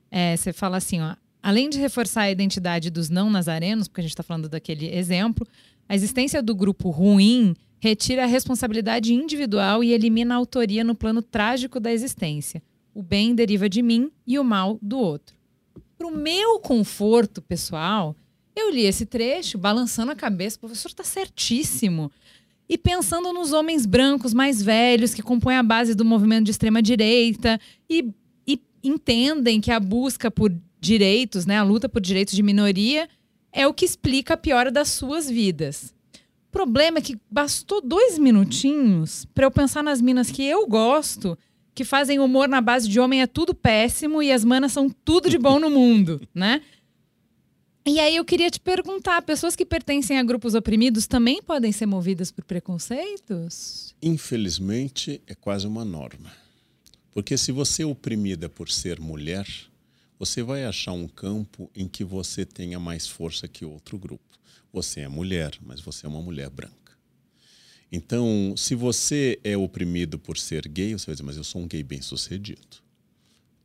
[SPEAKER 1] É, você fala assim, ó, além de reforçar a identidade dos não nazarenos, porque a gente está falando daquele exemplo, a existência do grupo ruim retira a responsabilidade individual e elimina a autoria no plano trágico da existência. O bem deriva de mim e o mal do outro. Para o meu conforto pessoal, eu li esse trecho balançando a cabeça. O professor está certíssimo. E pensando nos homens brancos mais velhos que compõem a base do movimento de extrema direita e, e entendem que a busca por direitos, né, a luta por direitos de minoria, é o que explica a piora das suas vidas. O problema é que bastou dois minutinhos para eu pensar nas minas que eu gosto, que fazem humor na base de homem é tudo péssimo e as manas são tudo de bom no mundo, né? E aí eu queria te perguntar, pessoas que pertencem a grupos oprimidos também podem ser movidas por preconceitos?
[SPEAKER 3] Infelizmente, é quase uma norma. Porque se você é oprimida por ser mulher, você vai achar um campo em que você tenha mais força que outro grupo. Você é mulher, mas você é uma mulher branca. Então, se você é oprimido por ser gay, você vai dizer, mas eu sou um gay bem-sucedido.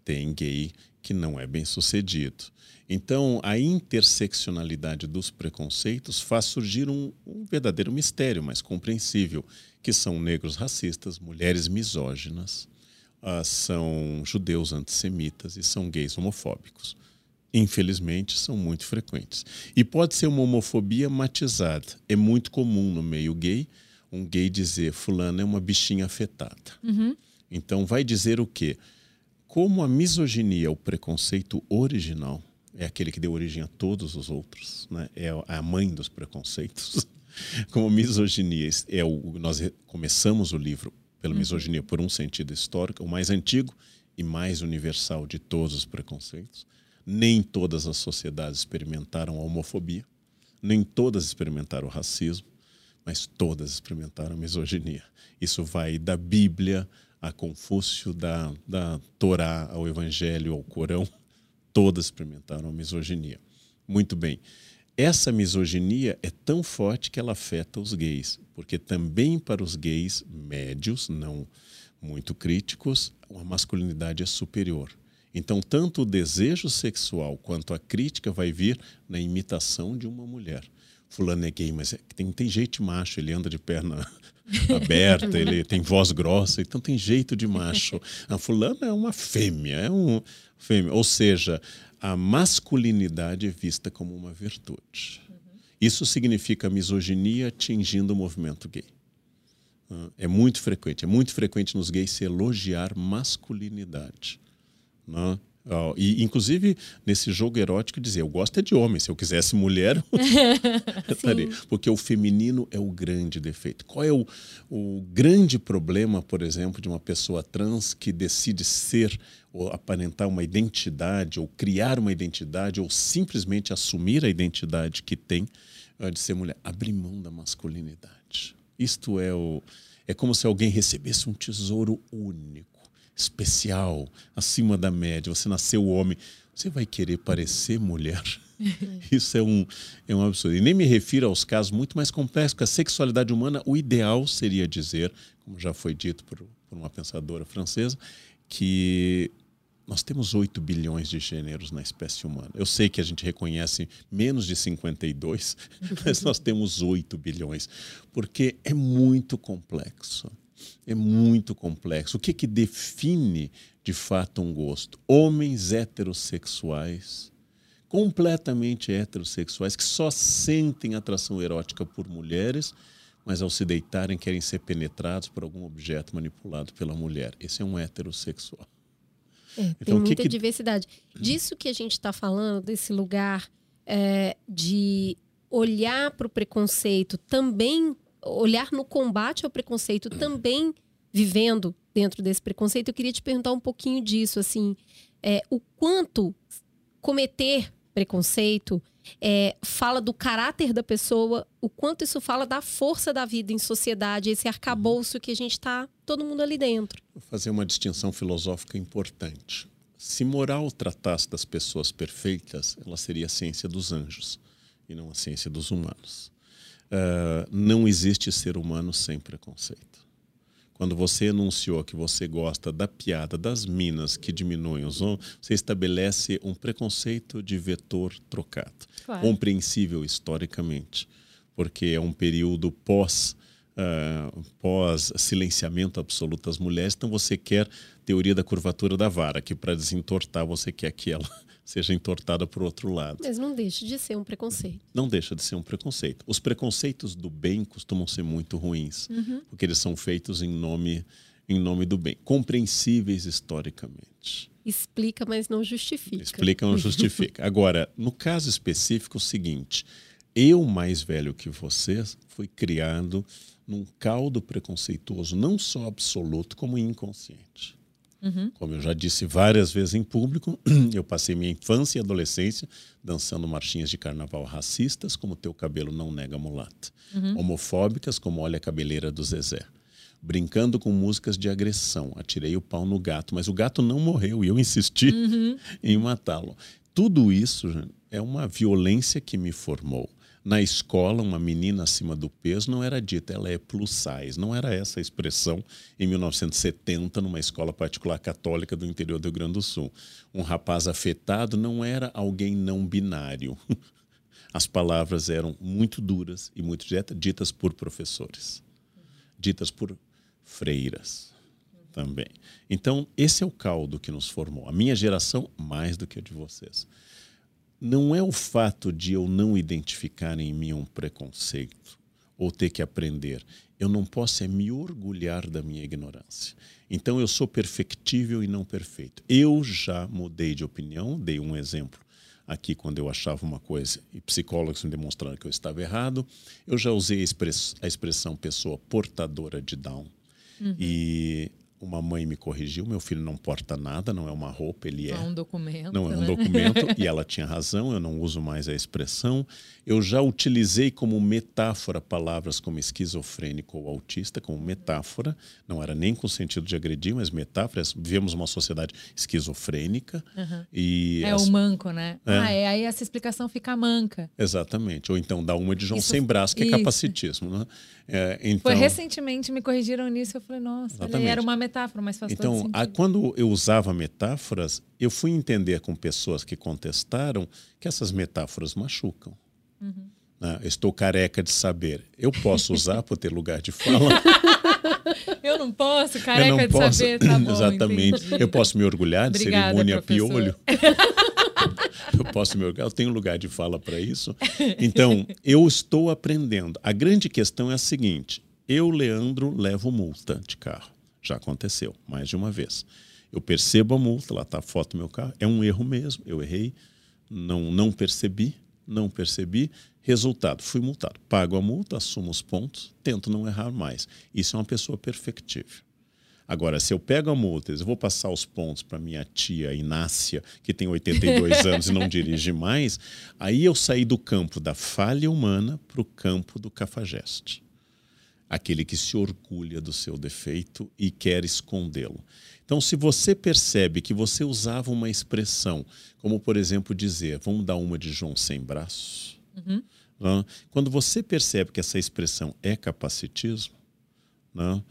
[SPEAKER 3] Tem gay que não é bem-sucedido. Então, a interseccionalidade dos preconceitos faz surgir um, um, verdadeiro mistério, mas compreensível, que são negros racistas, mulheres misóginas, uh, são judeus antissemitas e são gays homofóbicos. Infelizmente, são muito frequentes. E pode ser uma homofobia matizada. É muito comum no meio gay um gay dizer fulano é uma bichinha afetada. Uhum. Então, vai dizer o quê? Como a misoginia, o preconceito original, é aquele que deu origem a todos os outros, né? é a mãe dos preconceitos. Como misoginia, é o, nós começamos o livro pela uhum. misoginia por um sentido histórico, o mais antigo e mais universal de todos os preconceitos. Nem todas as sociedades experimentaram a homofobia, nem todas experimentaram o racismo, mas todas experimentaram misoginia. Isso vai da Bíblia a Confúcio, da, da Torá ao Evangelho, ao Corão, todas experimentaram misoginia. Muito bem. Essa misoginia é tão forte que ela afeta os gays, porque também para os gays médios, não muito críticos, a masculinidade é superior. Então, tanto o desejo sexual quanto a crítica vai vir na imitação de uma mulher. Fulano é gay, mas é, tem, tem jeito macho, ele anda de perna aberta, ele tem voz grossa, então tem jeito de macho. A fulana é uma fêmea, é um fêmea. Ou seja, a masculinidade é vista como uma virtude. Isso significa misoginia atingindo o movimento gay. Ah, é muito frequente, é muito frequente nos gays se elogiar masculinidade. Não? Né? e, inclusive, nesse jogo erótico, dizer: eu gosto é de homem, se eu quisesse mulher, eu estaria. Porque o feminino é o grande defeito. Qual é o, o grande problema, por exemplo, de uma pessoa trans que decide ser ou aparentar uma identidade, ou criar uma identidade, ou simplesmente assumir a identidade que tem uh, de ser mulher? Abrir mão da masculinidade. Isto é o. É como se alguém recebesse um tesouro único especial, acima da média, você nasceu homem, você vai querer parecer mulher? Isso é um, é um absurdo. E nem me refiro aos casos muito mais complexos, porque a sexualidade humana, o ideal seria dizer, como já foi dito por, por uma pensadora francesa, que nós temos 8 bilhões de gêneros na espécie humana. Eu sei que a gente reconhece menos de 52, mas nós temos 8 bilhões, porque é muito complexo é muito complexo. O que, que define de fato um gosto? Homens heterossexuais, completamente heterossexuais, que só sentem atração erótica por mulheres, mas ao se deitarem querem ser penetrados por algum objeto manipulado pela mulher. Esse é um heterossexual.
[SPEAKER 2] É, tem então, muita que que... diversidade. Disso que a gente está falando, desse lugar é, de olhar para o preconceito também olhar no combate ao preconceito também vivendo dentro desse preconceito, eu queria te perguntar um pouquinho disso, assim, é, o quanto cometer preconceito é, fala do caráter da pessoa, o quanto isso fala da força da vida em sociedade, esse arcabouço que a gente está todo mundo ali dentro.
[SPEAKER 3] Vou fazer uma distinção filosófica importante. Se moral tratasse das pessoas perfeitas, ela seria a ciência dos anjos e não a ciência dos humanos. Uh, não existe ser humano sem preconceito. Quando você enunciou que você gosta da piada das minas que diminuem os homens, você estabelece um preconceito de vetor trocado, claro. compreensível historicamente, porque é um período pós uh, pós silenciamento absoluto das mulheres, então você quer teoria da curvatura da vara, que para desentortar você quer que ela seja entortada para o outro lado.
[SPEAKER 2] Mas não deixa de ser um preconceito.
[SPEAKER 3] Não deixa de ser um preconceito. Os preconceitos do bem costumam ser muito ruins, uhum. porque eles são feitos em nome, em nome do bem, compreensíveis historicamente.
[SPEAKER 2] Explica, mas não justifica.
[SPEAKER 3] Explica, não justifica. Agora, no caso específico, é o seguinte: eu, mais velho que vocês, fui criado num caldo preconceituoso, não só absoluto, como inconsciente. Uhum. Como eu já disse várias vezes em público, eu passei minha infância e adolescência dançando marchinhas de carnaval racistas, como Teu Cabelo Não Nega Mulata. Uhum. Homofóbicas, como Olha a Cabeleira do Zezé. Brincando com músicas de agressão. Atirei o pau no gato, mas o gato não morreu e eu insisti uhum. em matá-lo. Tudo isso é uma violência que me formou. Na escola, uma menina acima do peso não era dita, ela é plus size. Não era essa a expressão em 1970, numa escola particular católica do interior do Rio Grande do Sul. Um rapaz afetado não era alguém não binário. As palavras eram muito duras e muito diretas, ditas por professores, ditas por freiras também. Então, esse é o caldo que nos formou. A minha geração, mais do que a de vocês não é o fato de eu não identificar em mim um preconceito ou ter que aprender. Eu não posso é me orgulhar da minha ignorância. Então eu sou perfectível e não perfeito. Eu já mudei de opinião, dei um exemplo aqui quando eu achava uma coisa e psicólogos me demonstraram que eu estava errado. Eu já usei a, express, a expressão pessoa portadora de Down. Uhum. E uma mãe me corrigiu, meu filho não porta nada, não é uma roupa, ele é.
[SPEAKER 1] Não é um documento.
[SPEAKER 3] Não é um
[SPEAKER 1] né?
[SPEAKER 3] documento, e ela tinha razão, eu não uso mais a expressão. Eu já utilizei como metáfora palavras como esquizofrênico ou autista, como metáfora, não era nem com sentido de agredir, mas metáfora. Vivemos uma sociedade esquizofrênica. E
[SPEAKER 1] É
[SPEAKER 3] as-
[SPEAKER 1] o manco, né?
[SPEAKER 3] É.
[SPEAKER 1] Ah, é, aí essa explicação fica manca.
[SPEAKER 3] Exatamente. Ou então dá uma de João
[SPEAKER 1] Isso-
[SPEAKER 3] sem braço, que é
[SPEAKER 1] isso.
[SPEAKER 3] capacitismo. Né? É, então,
[SPEAKER 1] Foi recentemente me corrigiram nisso, eu falei, nossa, era uma metáfora, mas faz todo
[SPEAKER 3] Então,
[SPEAKER 1] sentido.
[SPEAKER 3] a- quando eu usava metáforas, eu fui entender com pessoas que contestaram que essas metáforas machucam.
[SPEAKER 1] Uhum.
[SPEAKER 3] Eu estou careca de saber. Eu posso usar por ter lugar de fala.
[SPEAKER 1] Eu não posso, careca
[SPEAKER 3] não
[SPEAKER 1] de
[SPEAKER 3] posso.
[SPEAKER 1] saber, tá bom,
[SPEAKER 3] Exatamente.
[SPEAKER 1] entendi.
[SPEAKER 3] Eu posso me orgulhar de
[SPEAKER 1] Obrigada,
[SPEAKER 3] ser imune a
[SPEAKER 1] professor.
[SPEAKER 3] piolho. eu posso me. Eu tenho lugar de fala para isso. Então, eu estou aprendendo. A grande questão é a seguinte: eu, Leandro, levo multa de carro. Já aconteceu mais de uma vez. Eu percebo a multa, lá está a foto do meu carro. É um erro mesmo. Eu errei, não, não percebi, não percebi. Resultado, fui multado. Pago a multa, assumo os pontos, tento não errar mais. Isso é uma pessoa perfectível. Agora, se eu pego a multa, eu vou passar os pontos para minha tia Inácia, que tem 82 anos e não dirige mais, aí eu saí do campo da falha humana para o campo do cafajeste. Aquele que se orgulha do seu defeito e quer escondê-lo. Então, se você percebe que você usava uma expressão, como por exemplo dizer, vamos dar uma de João sem braços, né? quando você percebe que essa expressão é capacitismo, né?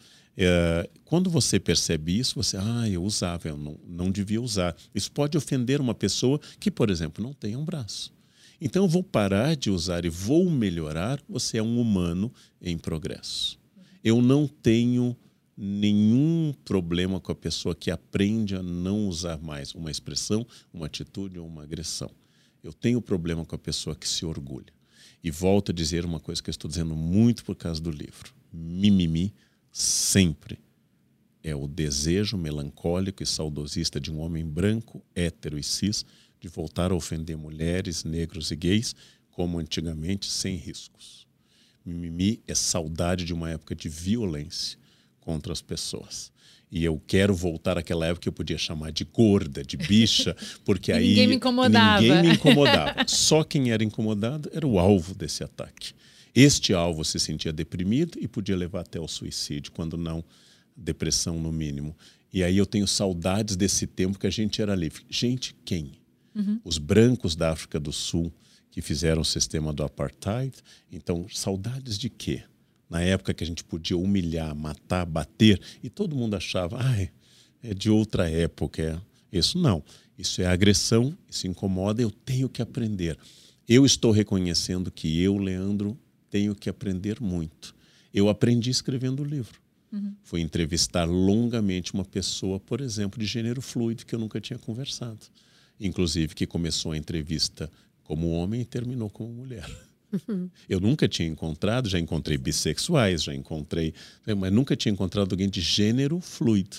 [SPEAKER 3] É, quando você percebe isso, você, ah, eu usava, eu não, não devia usar. Isso pode ofender uma pessoa que, por exemplo, não tem um braço. Então, eu vou parar de usar e vou melhorar. Você é um humano em progresso. Eu não tenho nenhum problema com a pessoa que aprende a não usar mais uma expressão, uma atitude ou uma agressão. Eu tenho problema com a pessoa que se orgulha. E volto a dizer uma coisa que eu estou dizendo muito por causa do livro. Mimimi sempre é o desejo melancólico e saudosista de um homem branco, hétero e cis de voltar a ofender mulheres, negros e gays, como antigamente, sem riscos. Mimimi é saudade de uma época de violência contra as pessoas. E eu quero voltar àquela época que eu podia chamar de gorda, de bicha, porque aí
[SPEAKER 1] ninguém me incomodava.
[SPEAKER 3] ninguém me incomodava. Só quem era incomodado era o alvo desse ataque. Este alvo se sentia deprimido e podia levar até o suicídio, quando não depressão no mínimo. E aí eu tenho saudades desse tempo que a gente era livre. Gente, quem? Os brancos da África do Sul que fizeram o sistema do apartheid. Então, saudades de quê? Na época que a gente podia humilhar, matar, bater, e todo mundo achava, ai, é de outra época. É. Isso não. Isso é agressão, isso incomoda, eu tenho que aprender. Eu estou reconhecendo que eu, Leandro, tenho que aprender muito. Eu aprendi escrevendo o livro. Fui entrevistar longamente uma pessoa, por exemplo, de gênero fluido, que eu nunca tinha conversado. Inclusive, que começou a entrevista como homem e terminou como mulher. Eu nunca tinha encontrado, já encontrei bissexuais, já encontrei, mas nunca tinha encontrado alguém de gênero fluido,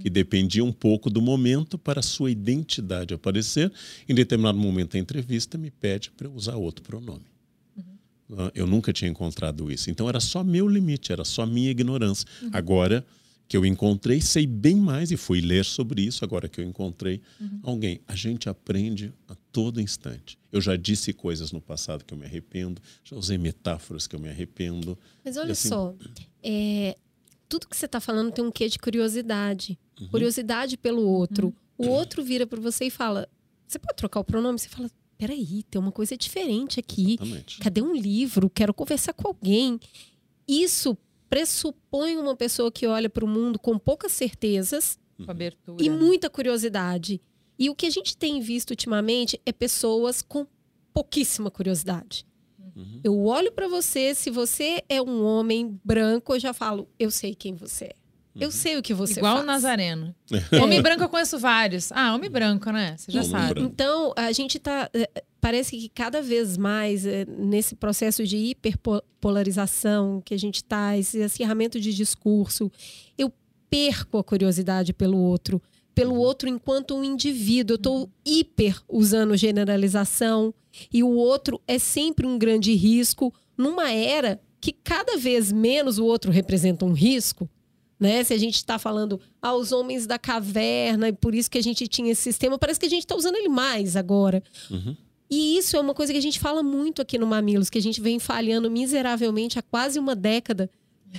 [SPEAKER 3] que dependia um pouco do momento para a sua identidade aparecer. Em determinado momento da entrevista, me pede para usar outro pronome. Eu nunca tinha encontrado isso. Então era só meu limite, era só minha ignorância. Agora que eu encontrei, sei bem mais e fui ler sobre isso. Agora que eu encontrei alguém, a gente aprende a todo instante. Eu já disse coisas no passado que eu me arrependo, já usei metáforas que eu me arrependo.
[SPEAKER 2] Mas olha
[SPEAKER 3] assim-
[SPEAKER 2] só, é, tudo que você está falando tem um quê de curiosidade. Curiosidade pelo outro. O outro vira para você e fala: Você pode trocar o pronome? Você fala: Peraí, tem uma coisa diferente aqui.
[SPEAKER 3] Exatamente.
[SPEAKER 2] Cadê um livro? Quero conversar com alguém. Isso pressupõe uma pessoa que olha para o mundo com poucas certezas
[SPEAKER 1] abertura.
[SPEAKER 2] e
[SPEAKER 1] né?
[SPEAKER 2] muita curiosidade. E o que a gente tem visto ultimamente é pessoas com pouquíssima curiosidade.
[SPEAKER 3] Uhum.
[SPEAKER 2] Eu olho para você, se você é um homem branco, eu já falo, eu sei quem você é.
[SPEAKER 3] Uhum.
[SPEAKER 2] Eu sei o que você
[SPEAKER 1] Igual
[SPEAKER 2] faz.
[SPEAKER 1] o Nazareno. Homem branco eu conheço vários. Ah, homem branco, né? Você já
[SPEAKER 3] Homem
[SPEAKER 1] sabe.
[SPEAKER 3] branco.
[SPEAKER 2] Então, a gente tá. eh, Parece que cada vez mais eh, nesse processo de hiperpolarização que a gente está, esse acirramento de discurso, eu perco a curiosidade pelo outro. Pelo outro enquanto um indivíduo. Eu estou hiper usando generalização. E o outro é sempre um grande risco numa era que cada vez menos o outro representa um risco. Né? Se a gente está falando aos ah, homens da caverna, e por isso que a gente tinha esse sistema, parece que a gente está usando ele mais agora. Uhum. E isso é uma coisa que a gente fala muito aqui no Mamilos, que a gente vem falhando miseravelmente há quase uma década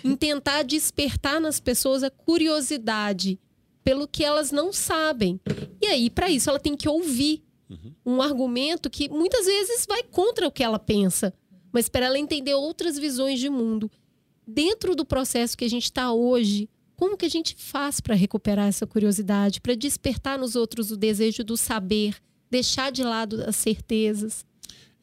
[SPEAKER 2] em tentar despertar nas pessoas a curiosidade pelo que elas não sabem. E aí, para isso, ela tem que ouvir uhum. um argumento que muitas vezes vai contra o que ela pensa, mas para ela entender outras visões de mundo. Dentro do processo que a gente está hoje, como que a gente faz para recuperar essa curiosidade, para despertar nos outros o desejo do saber, deixar de lado as certezas?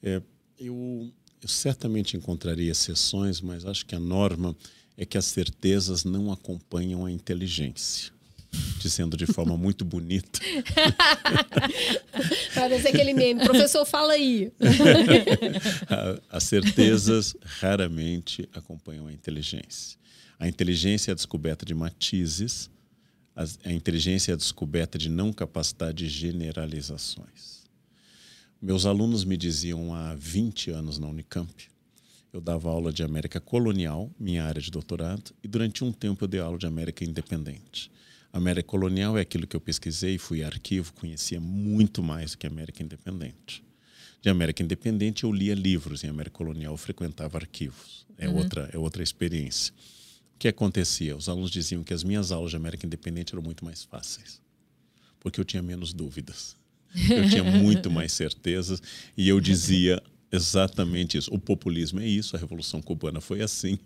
[SPEAKER 3] É, eu, eu certamente encontraria exceções, mas acho que a norma é que as certezas não acompanham a inteligência. Dizendo de forma muito bonita.
[SPEAKER 2] Parece aquele meme, professor, fala aí.
[SPEAKER 3] As certezas raramente acompanham a inteligência. A inteligência é a descoberta de matizes, a inteligência é a descoberta de não capacidade de generalizações. Meus alunos me diziam há 20 anos na Unicamp, eu dava aula de América colonial, minha área de doutorado, e durante um tempo eu dei aula de América independente. América colonial é aquilo que eu pesquisei, fui arquivo, conhecia muito mais do que América independente. De América independente eu lia livros, em América colonial eu frequentava arquivos. É uhum. outra é outra experiência. O que acontecia? Os alunos diziam que as minhas aulas de América Independente eram muito mais fáceis, porque eu tinha menos dúvidas. Eu tinha muito mais certezas e eu dizia exatamente isso. O populismo é isso, a Revolução Cubana foi assim,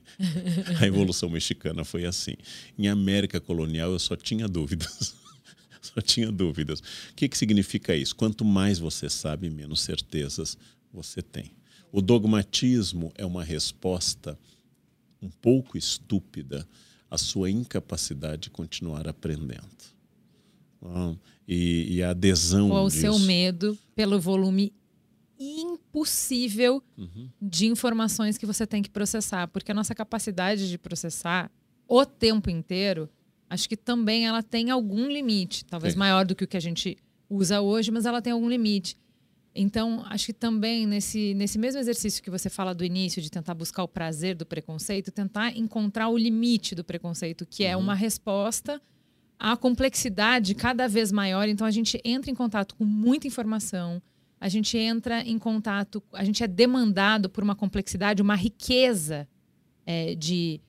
[SPEAKER 3] a Revolução Mexicana foi assim. Em América colonial eu só tinha dúvidas. só tinha dúvidas. O que, que significa isso? Quanto mais você sabe, menos certezas você tem. O dogmatismo é uma resposta um pouco estúpida a sua incapacidade de continuar aprendendo. e, e, a adesão.
[SPEAKER 1] Ou
[SPEAKER 3] o
[SPEAKER 1] seu medo pelo volume impossível uhum. de informações que você tem que processar. Porque a nossa capacidade de processar o tempo inteiro, acho que também ela tem algum limite. Talvez maior do que o que a gente usa hoje, mas ela tem algum limite. Então, acho que também nesse, nesse mesmo exercício que você fala do início, de tentar buscar o prazer do preconceito, tentar encontrar o limite do preconceito, que é uhum. uma resposta à complexidade cada vez maior. Então, a gente entra em contato com muita informação, a gente entra em contato, a gente é demandado por uma complexidade, uma riqueza é, de,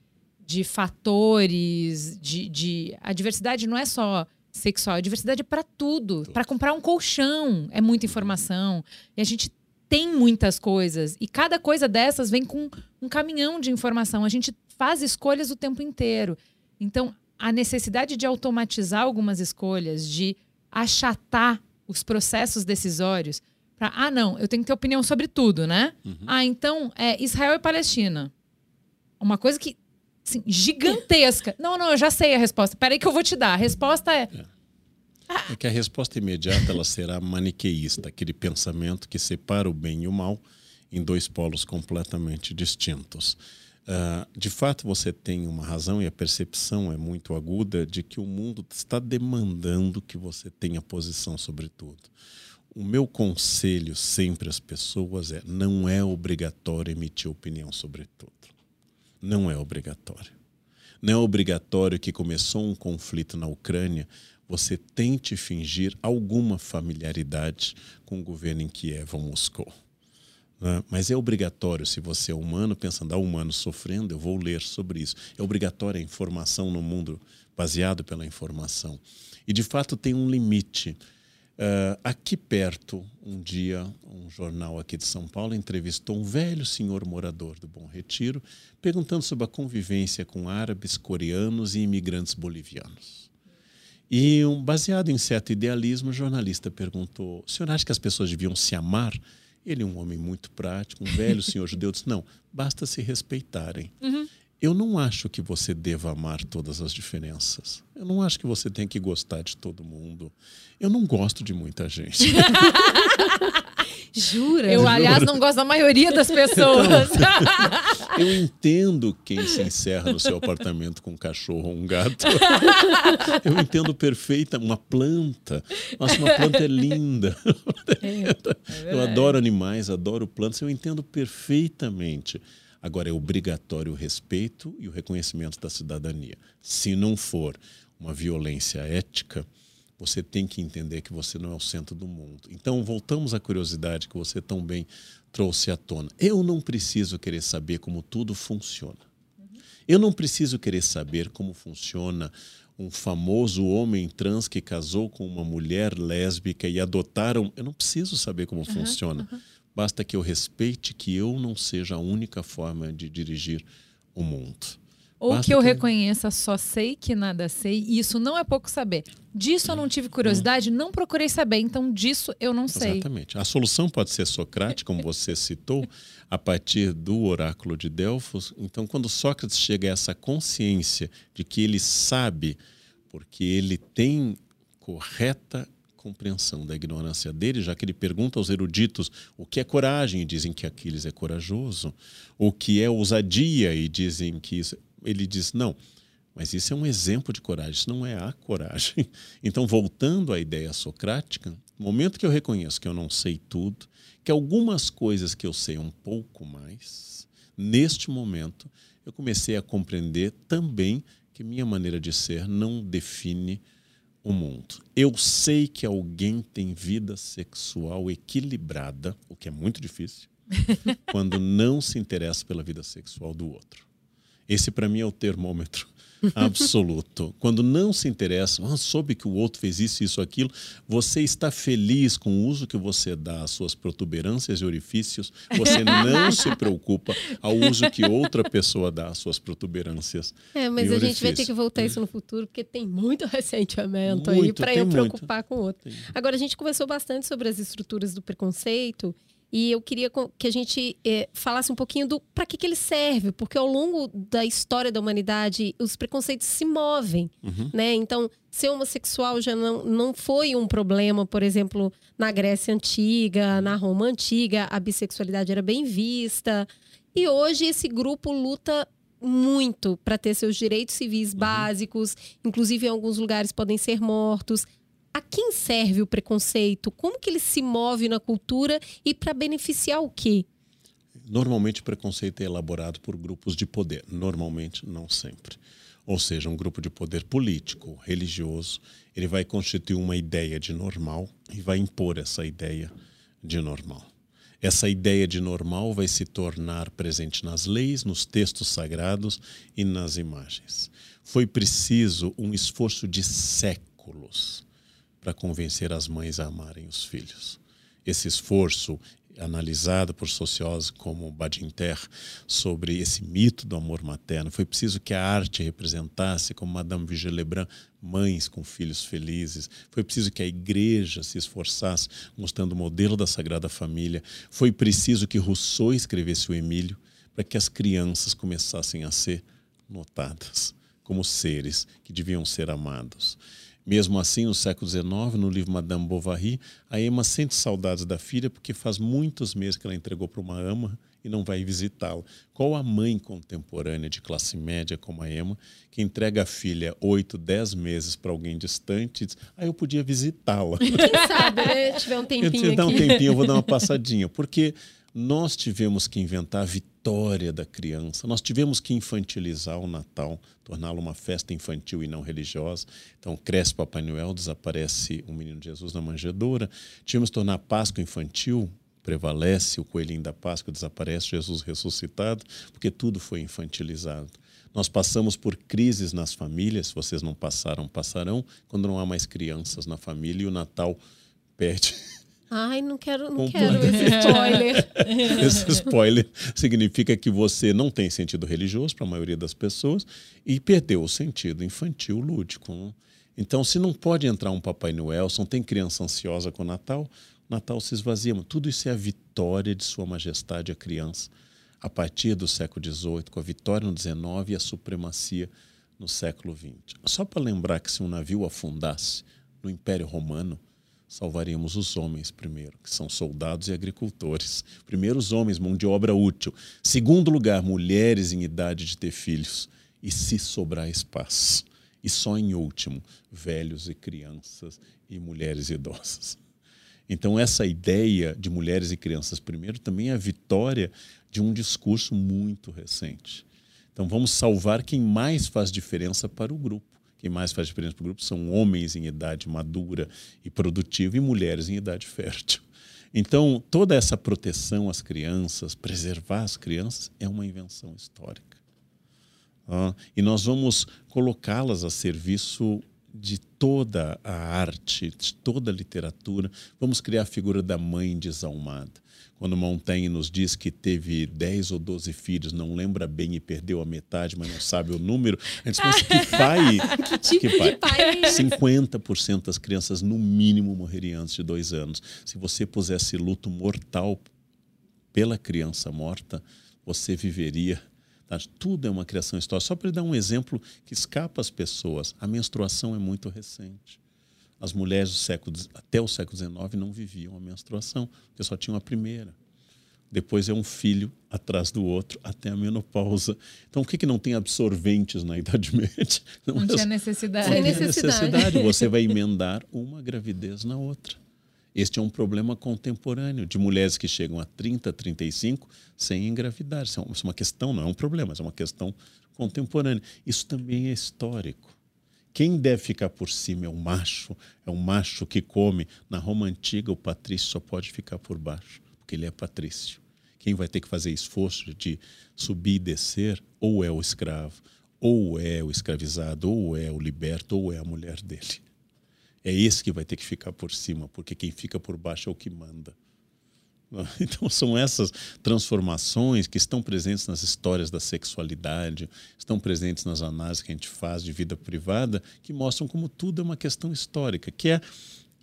[SPEAKER 1] de fatores, de, de. A diversidade não é só sexual. A diversidade é para tudo. Para comprar um colchão é muita informação. E a gente tem muitas coisas. E cada coisa dessas vem com um caminhão de informação. A gente faz escolhas o tempo inteiro. Então, a necessidade de automatizar algumas escolhas, de achatar os processos decisórios. Pra, ah, não, eu tenho que ter opinião sobre tudo, né? Uhum. Ah, então, é Israel e Palestina. Uma coisa que assim, gigantesca. Não, não, eu já sei a resposta. Peraí que eu vou te dar. A resposta é... é.
[SPEAKER 3] É que a resposta imediata ela será maniqueísta, aquele pensamento que separa o bem e o mal em dois polos completamente distintos. Uh, de fato, você tem uma razão e a percepção é muito aguda de que o mundo está demandando que você tenha posição sobre tudo. O meu conselho sempre às pessoas é: não é obrigatório emitir opinião sobre tudo não é obrigatório. Não é obrigatório que começou um conflito na Ucrânia, você tente fingir alguma familiaridade com o governo em Kiev ou Moscou. Né? Mas é obrigatório, se você é humano, pensando, ah, humano sofrendo, eu vou ler sobre isso. É obrigatória a informação no mundo baseado pela informação. E, de fato, tem um limite. Uh, aqui perto, um dia, um jornal aqui de São Paulo entrevistou um velho senhor morador do Bom Retiro, perguntando sobre a convivência com árabes, coreanos e imigrantes bolivianos. E, um, baseado em certo idealismo, o jornalista perguntou: o senhor acha que as pessoas deviam se amar? Ele, um homem muito prático, um velho senhor judeu, disse: não, basta se respeitarem. Uhum. Eu não acho que você deva amar todas as diferenças. Eu não acho que você tem que gostar de todo mundo. Eu não gosto de muita gente.
[SPEAKER 1] Jura? Eu, aliás, não gosto da maioria das pessoas.
[SPEAKER 3] Então, eu entendo quem se encerra no seu apartamento com um cachorro ou um gato. Eu entendo perfeita uma planta. Nossa, uma planta é linda. É, é eu adoro animais, adoro plantas. Eu entendo perfeitamente. Agora, é obrigatório o respeito e o reconhecimento da cidadania. Se não for uma violência ética, você tem que entender que você não é o centro do mundo. Então, voltamos à curiosidade que você tão bem trouxe à tona. Eu não preciso querer saber como tudo funciona. Eu não preciso querer saber como funciona um famoso homem trans que casou com uma mulher lésbica e adotaram. Eu não preciso saber como uhum, funciona. Uhum. Basta que eu respeite que eu não seja a única forma de dirigir o mundo.
[SPEAKER 1] Ou Basta que eu que... reconheça só sei que nada sei, e isso não é pouco saber. Disso eu não tive curiosidade, não procurei saber, então disso eu não sei.
[SPEAKER 3] Exatamente. A solução pode ser Socrate, como você citou, a partir do oráculo de Delfos. Então, quando Sócrates chega a essa consciência de que ele sabe, porque ele tem correta compreensão da ignorância dele, já que ele pergunta aos eruditos o que é coragem e dizem que Aquiles é corajoso, o que é ousadia e dizem que isso... ele diz não, mas isso é um exemplo de coragem, isso não é a coragem. Então, voltando à ideia socrática, no momento que eu reconheço que eu não sei tudo, que algumas coisas que eu sei um pouco mais, neste momento eu comecei a compreender também que minha maneira de ser não define o mundo. Eu sei que alguém tem vida sexual equilibrada, o que é muito difícil, quando não se interessa pela vida sexual do outro. Esse, para mim, é o termômetro absoluto. Quando não se interessa, ah, soube que o outro fez isso, isso, aquilo, você está feliz com o uso que você dá às suas protuberâncias e orifícios, você não se preocupa ao uso que outra pessoa dá às suas protuberâncias.
[SPEAKER 2] É, mas a gente vai ter que voltar isso no futuro, porque tem muito ressentimento muito, aí para eu preocupar muito. com o outro. Agora, a gente conversou bastante sobre as estruturas do preconceito e eu queria que a gente é, falasse um pouquinho do para que, que ele serve, porque ao longo da história da humanidade os preconceitos se movem, uhum. né? Então, ser homossexual já não, não foi um problema, por exemplo, na Grécia Antiga, na Roma Antiga, a bissexualidade era bem vista. E hoje esse grupo luta muito para ter seus direitos civis uhum. básicos, inclusive em alguns lugares podem ser mortos a quem serve o preconceito? Como que ele se move na cultura e para beneficiar o quê?
[SPEAKER 3] Normalmente o preconceito é elaborado por grupos de poder, normalmente não sempre. Ou seja, um grupo de poder político, religioso, ele vai constituir uma ideia de normal e vai impor essa ideia de normal. Essa ideia de normal vai se tornar presente nas leis, nos textos sagrados e nas imagens. Foi preciso um esforço de séculos para convencer as mães a amarem os filhos. Esse esforço, analisado por sociólogos como Badinter sobre esse mito do amor materno, foi preciso que a arte representasse, como Madame Vigée Lebrun, mães com filhos felizes. Foi preciso que a igreja se esforçasse, mostrando o modelo da Sagrada Família. Foi preciso que Rousseau escrevesse o Emílio, para que as crianças começassem a ser notadas como seres que deviam ser amados. Mesmo assim, no século XIX, no livro Madame Bovary, a Emma sente saudades da filha porque faz muitos meses que ela entregou para uma ama e não vai visitá-la. Qual a mãe contemporânea de classe média como a Emma que entrega a filha oito, dez meses para alguém distante e diz: Ah, eu podia visitá-la.
[SPEAKER 2] Quem sabe, né? Tiver um tempinho.
[SPEAKER 3] Se dar um tempinho, eu vou dar uma passadinha. Porque nós tivemos que inventar a vitória da criança, nós tivemos que infantilizar o Natal, torná-lo uma festa infantil e não religiosa. Então, cresce Papai Noel, desaparece o menino Jesus na manjedoura. Tivemos que tornar a Páscoa infantil, prevalece o coelhinho da Páscoa, desaparece Jesus ressuscitado, porque tudo foi infantilizado. Nós passamos por crises nas famílias, vocês não passaram, passarão, quando não há mais crianças na família e o Natal perde
[SPEAKER 2] Ai, não quero, não quero esse spoiler.
[SPEAKER 3] esse spoiler significa que você não tem sentido religioso para a maioria das pessoas e perdeu o sentido infantil lúdico. Então, se não pode entrar um Papai Noel, se não tem criança ansiosa com o Natal, o Natal se esvazia. Tudo isso é a vitória de Sua Majestade a criança a partir do século XVIII, com a vitória no XIX e a supremacia no século XX. Só para lembrar que se um navio afundasse no Império Romano, salvaríamos os homens primeiro, que são soldados e agricultores. Primeiro, os homens, mão de obra útil. Segundo lugar, mulheres em idade de ter filhos. E se sobrar espaço. E só em último, velhos e crianças e mulheres idosas. Então, essa ideia de mulheres e crianças primeiro também é a vitória de um discurso muito recente. Então vamos salvar quem mais faz diferença para o grupo. Quem mais faz diferença para o grupo são homens em idade madura e produtiva e mulheres em idade fértil. Então, toda essa proteção às crianças, preservar as crianças, é uma invenção histórica. Ah, e nós vamos colocá-las a serviço de toda a arte, de toda a literatura. Vamos criar a figura da mãe desalmada. Quando Montaigne nos diz que teve 10 ou 12 filhos, não lembra bem e perdeu a metade, mas não sabe o número, a gente pensa que pai.
[SPEAKER 2] que tipo que pai? de pai é
[SPEAKER 3] 50% das crianças, no mínimo, morreriam antes de dois anos. Se você pusesse luto mortal pela criança morta, você viveria Tá? Tudo é uma criação histórica. Só para dar um exemplo que escapa às pessoas, a menstruação é muito recente. As mulheres do século, até o século XIX não viviam a menstruação, porque só tinham a primeira. Depois é um filho atrás do outro até a menopausa. Então, o que, que não tem absorventes na Idade Média?
[SPEAKER 1] Não, não é tinha necessidade.
[SPEAKER 3] Não tinha necessidade. Você vai emendar uma gravidez na outra. Este é um problema contemporâneo de mulheres que chegam a 30, 35 sem engravidar. Isso é uma questão, não é um problema, é uma questão contemporânea. Isso também é histórico. Quem deve ficar por cima é o macho, é o macho que come. Na Roma antiga, o patrício só pode ficar por baixo, porque ele é patrício. Quem vai ter que fazer esforço de subir e descer, ou é o escravo, ou é o escravizado, ou é o liberto, ou é a mulher dele. É esse que vai ter que ficar por cima, porque quem fica por baixo é o que manda. Então, são essas transformações que estão presentes nas histórias da sexualidade, estão presentes nas análises que a gente faz de vida privada, que mostram como tudo é uma questão histórica, que é.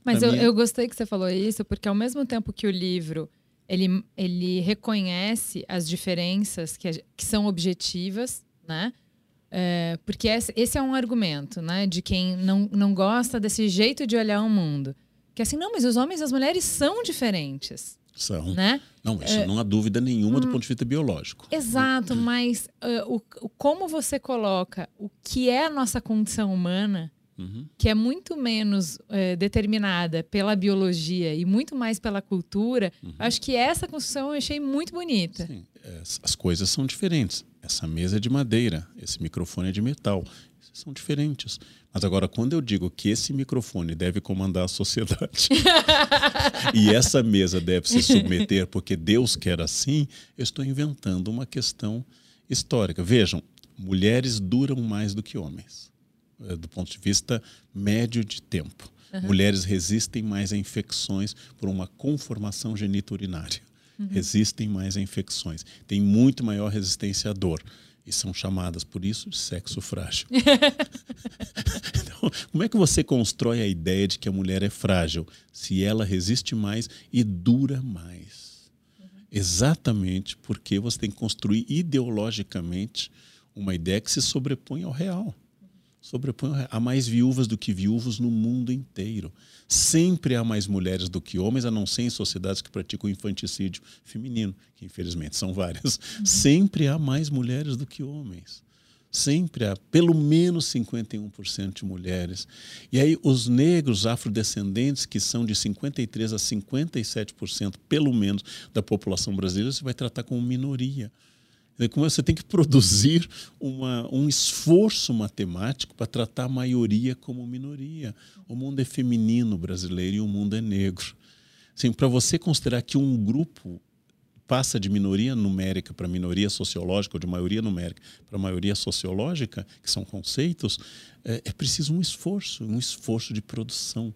[SPEAKER 1] Mas eu, minha... eu gostei que você falou isso, porque ao mesmo tempo que o livro ele, ele reconhece as diferenças que, que são objetivas, né? É, porque esse é um argumento, né? De quem não, não gosta desse jeito de olhar o mundo. Que assim, não, mas os homens e as mulheres são diferentes.
[SPEAKER 3] São.
[SPEAKER 1] Né?
[SPEAKER 3] Não, isso é, não há dúvida nenhuma do hum, ponto de vista biológico.
[SPEAKER 1] Exato, mas uh, o, como você coloca o que é a nossa condição humana, uhum. que é muito menos uh, determinada pela biologia e muito mais pela cultura, uhum. acho que essa construção eu achei muito bonita.
[SPEAKER 3] Sim, as coisas são diferentes. Essa mesa é de madeira, esse microfone é de metal. São diferentes. Mas agora, quando eu digo que esse microfone deve comandar a sociedade e essa mesa deve se submeter porque Deus quer assim, eu estou inventando uma questão histórica. Vejam, mulheres duram mais do que homens, eh, do ponto de vista médio de tempo. Uhum. Mulheres resistem mais a infecções por uma conformação geniturinária. Uhum. Resistem mais a infecções. Têm muito maior resistência à dor e são chamadas por isso de sexo frágil. então, como é que você constrói a ideia de que a mulher é frágil se ela resiste mais e dura mais? Uhum. Exatamente porque você tem que construir ideologicamente uma ideia que se sobrepõe ao real. Sobrepõe. Há mais viúvas do que viúvos no mundo inteiro. Sempre há mais mulheres do que homens, a não ser em sociedades que praticam infanticídio feminino, que infelizmente são várias. Uhum. Sempre há mais mulheres do que homens. Sempre há pelo menos 51% de mulheres. E aí, os negros afrodescendentes, que são de 53% a 57%, pelo menos, da população brasileira, você vai tratar como minoria. Como você tem que produzir uma, um esforço matemático para tratar a maioria como minoria. O mundo é feminino brasileiro e o mundo é negro. Assim, para você considerar que um grupo passa de minoria numérica para minoria sociológica, ou de maioria numérica para maioria sociológica, que são conceitos, é, é preciso um esforço, um esforço de produção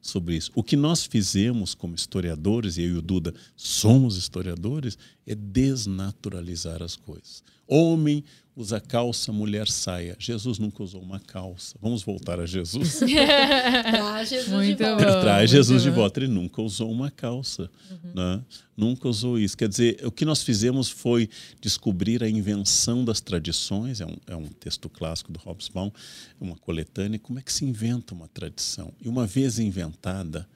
[SPEAKER 3] sobre isso. O que nós fizemos como historiadores, e eu e o Duda somos historiadores, é desnaturalizar as coisas. Homem usa calça, mulher saia. Jesus nunca usou uma calça. Vamos voltar a Jesus.
[SPEAKER 2] Traz Jesus muito de volta.
[SPEAKER 3] Bom, Traz Jesus de volta. Ele nunca usou uma calça. Uhum. Né? Nunca usou isso. Quer dizer, o que nós fizemos foi descobrir a invenção das tradições. É um, é um texto clássico do Hobsbawm, uma coletânea. Como é que se inventa uma tradição? E uma vez inventada,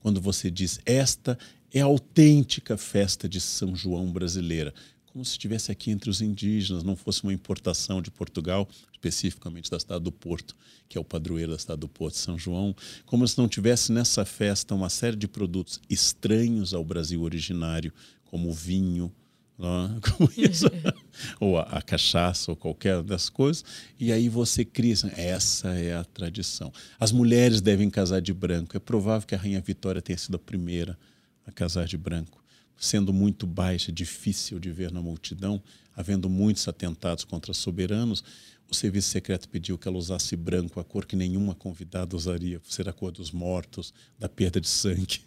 [SPEAKER 3] quando você diz esta é a autêntica festa de São João brasileira como se estivesse aqui entre os indígenas, não fosse uma importação de Portugal, especificamente da cidade do Porto, que é o padroeiro da cidade do Porto, São João, como se não tivesse nessa festa uma série de produtos estranhos ao Brasil originário, como vinho, não, como isso, ou a, a, cachaça, ou qualquer das coisas, e aí você cria, assim, essa é a tradição. As mulheres devem casar de branco. É provável que a Rainha Vitória tenha sido a primeira a casar de branco, sendo muito baixa, difícil de ver na multidão, havendo muitos atentados contra soberanos. O serviço secreto pediu que ela usasse branco, a cor que nenhuma convidada usaria, por ser a cor dos mortos, da perda de sangue.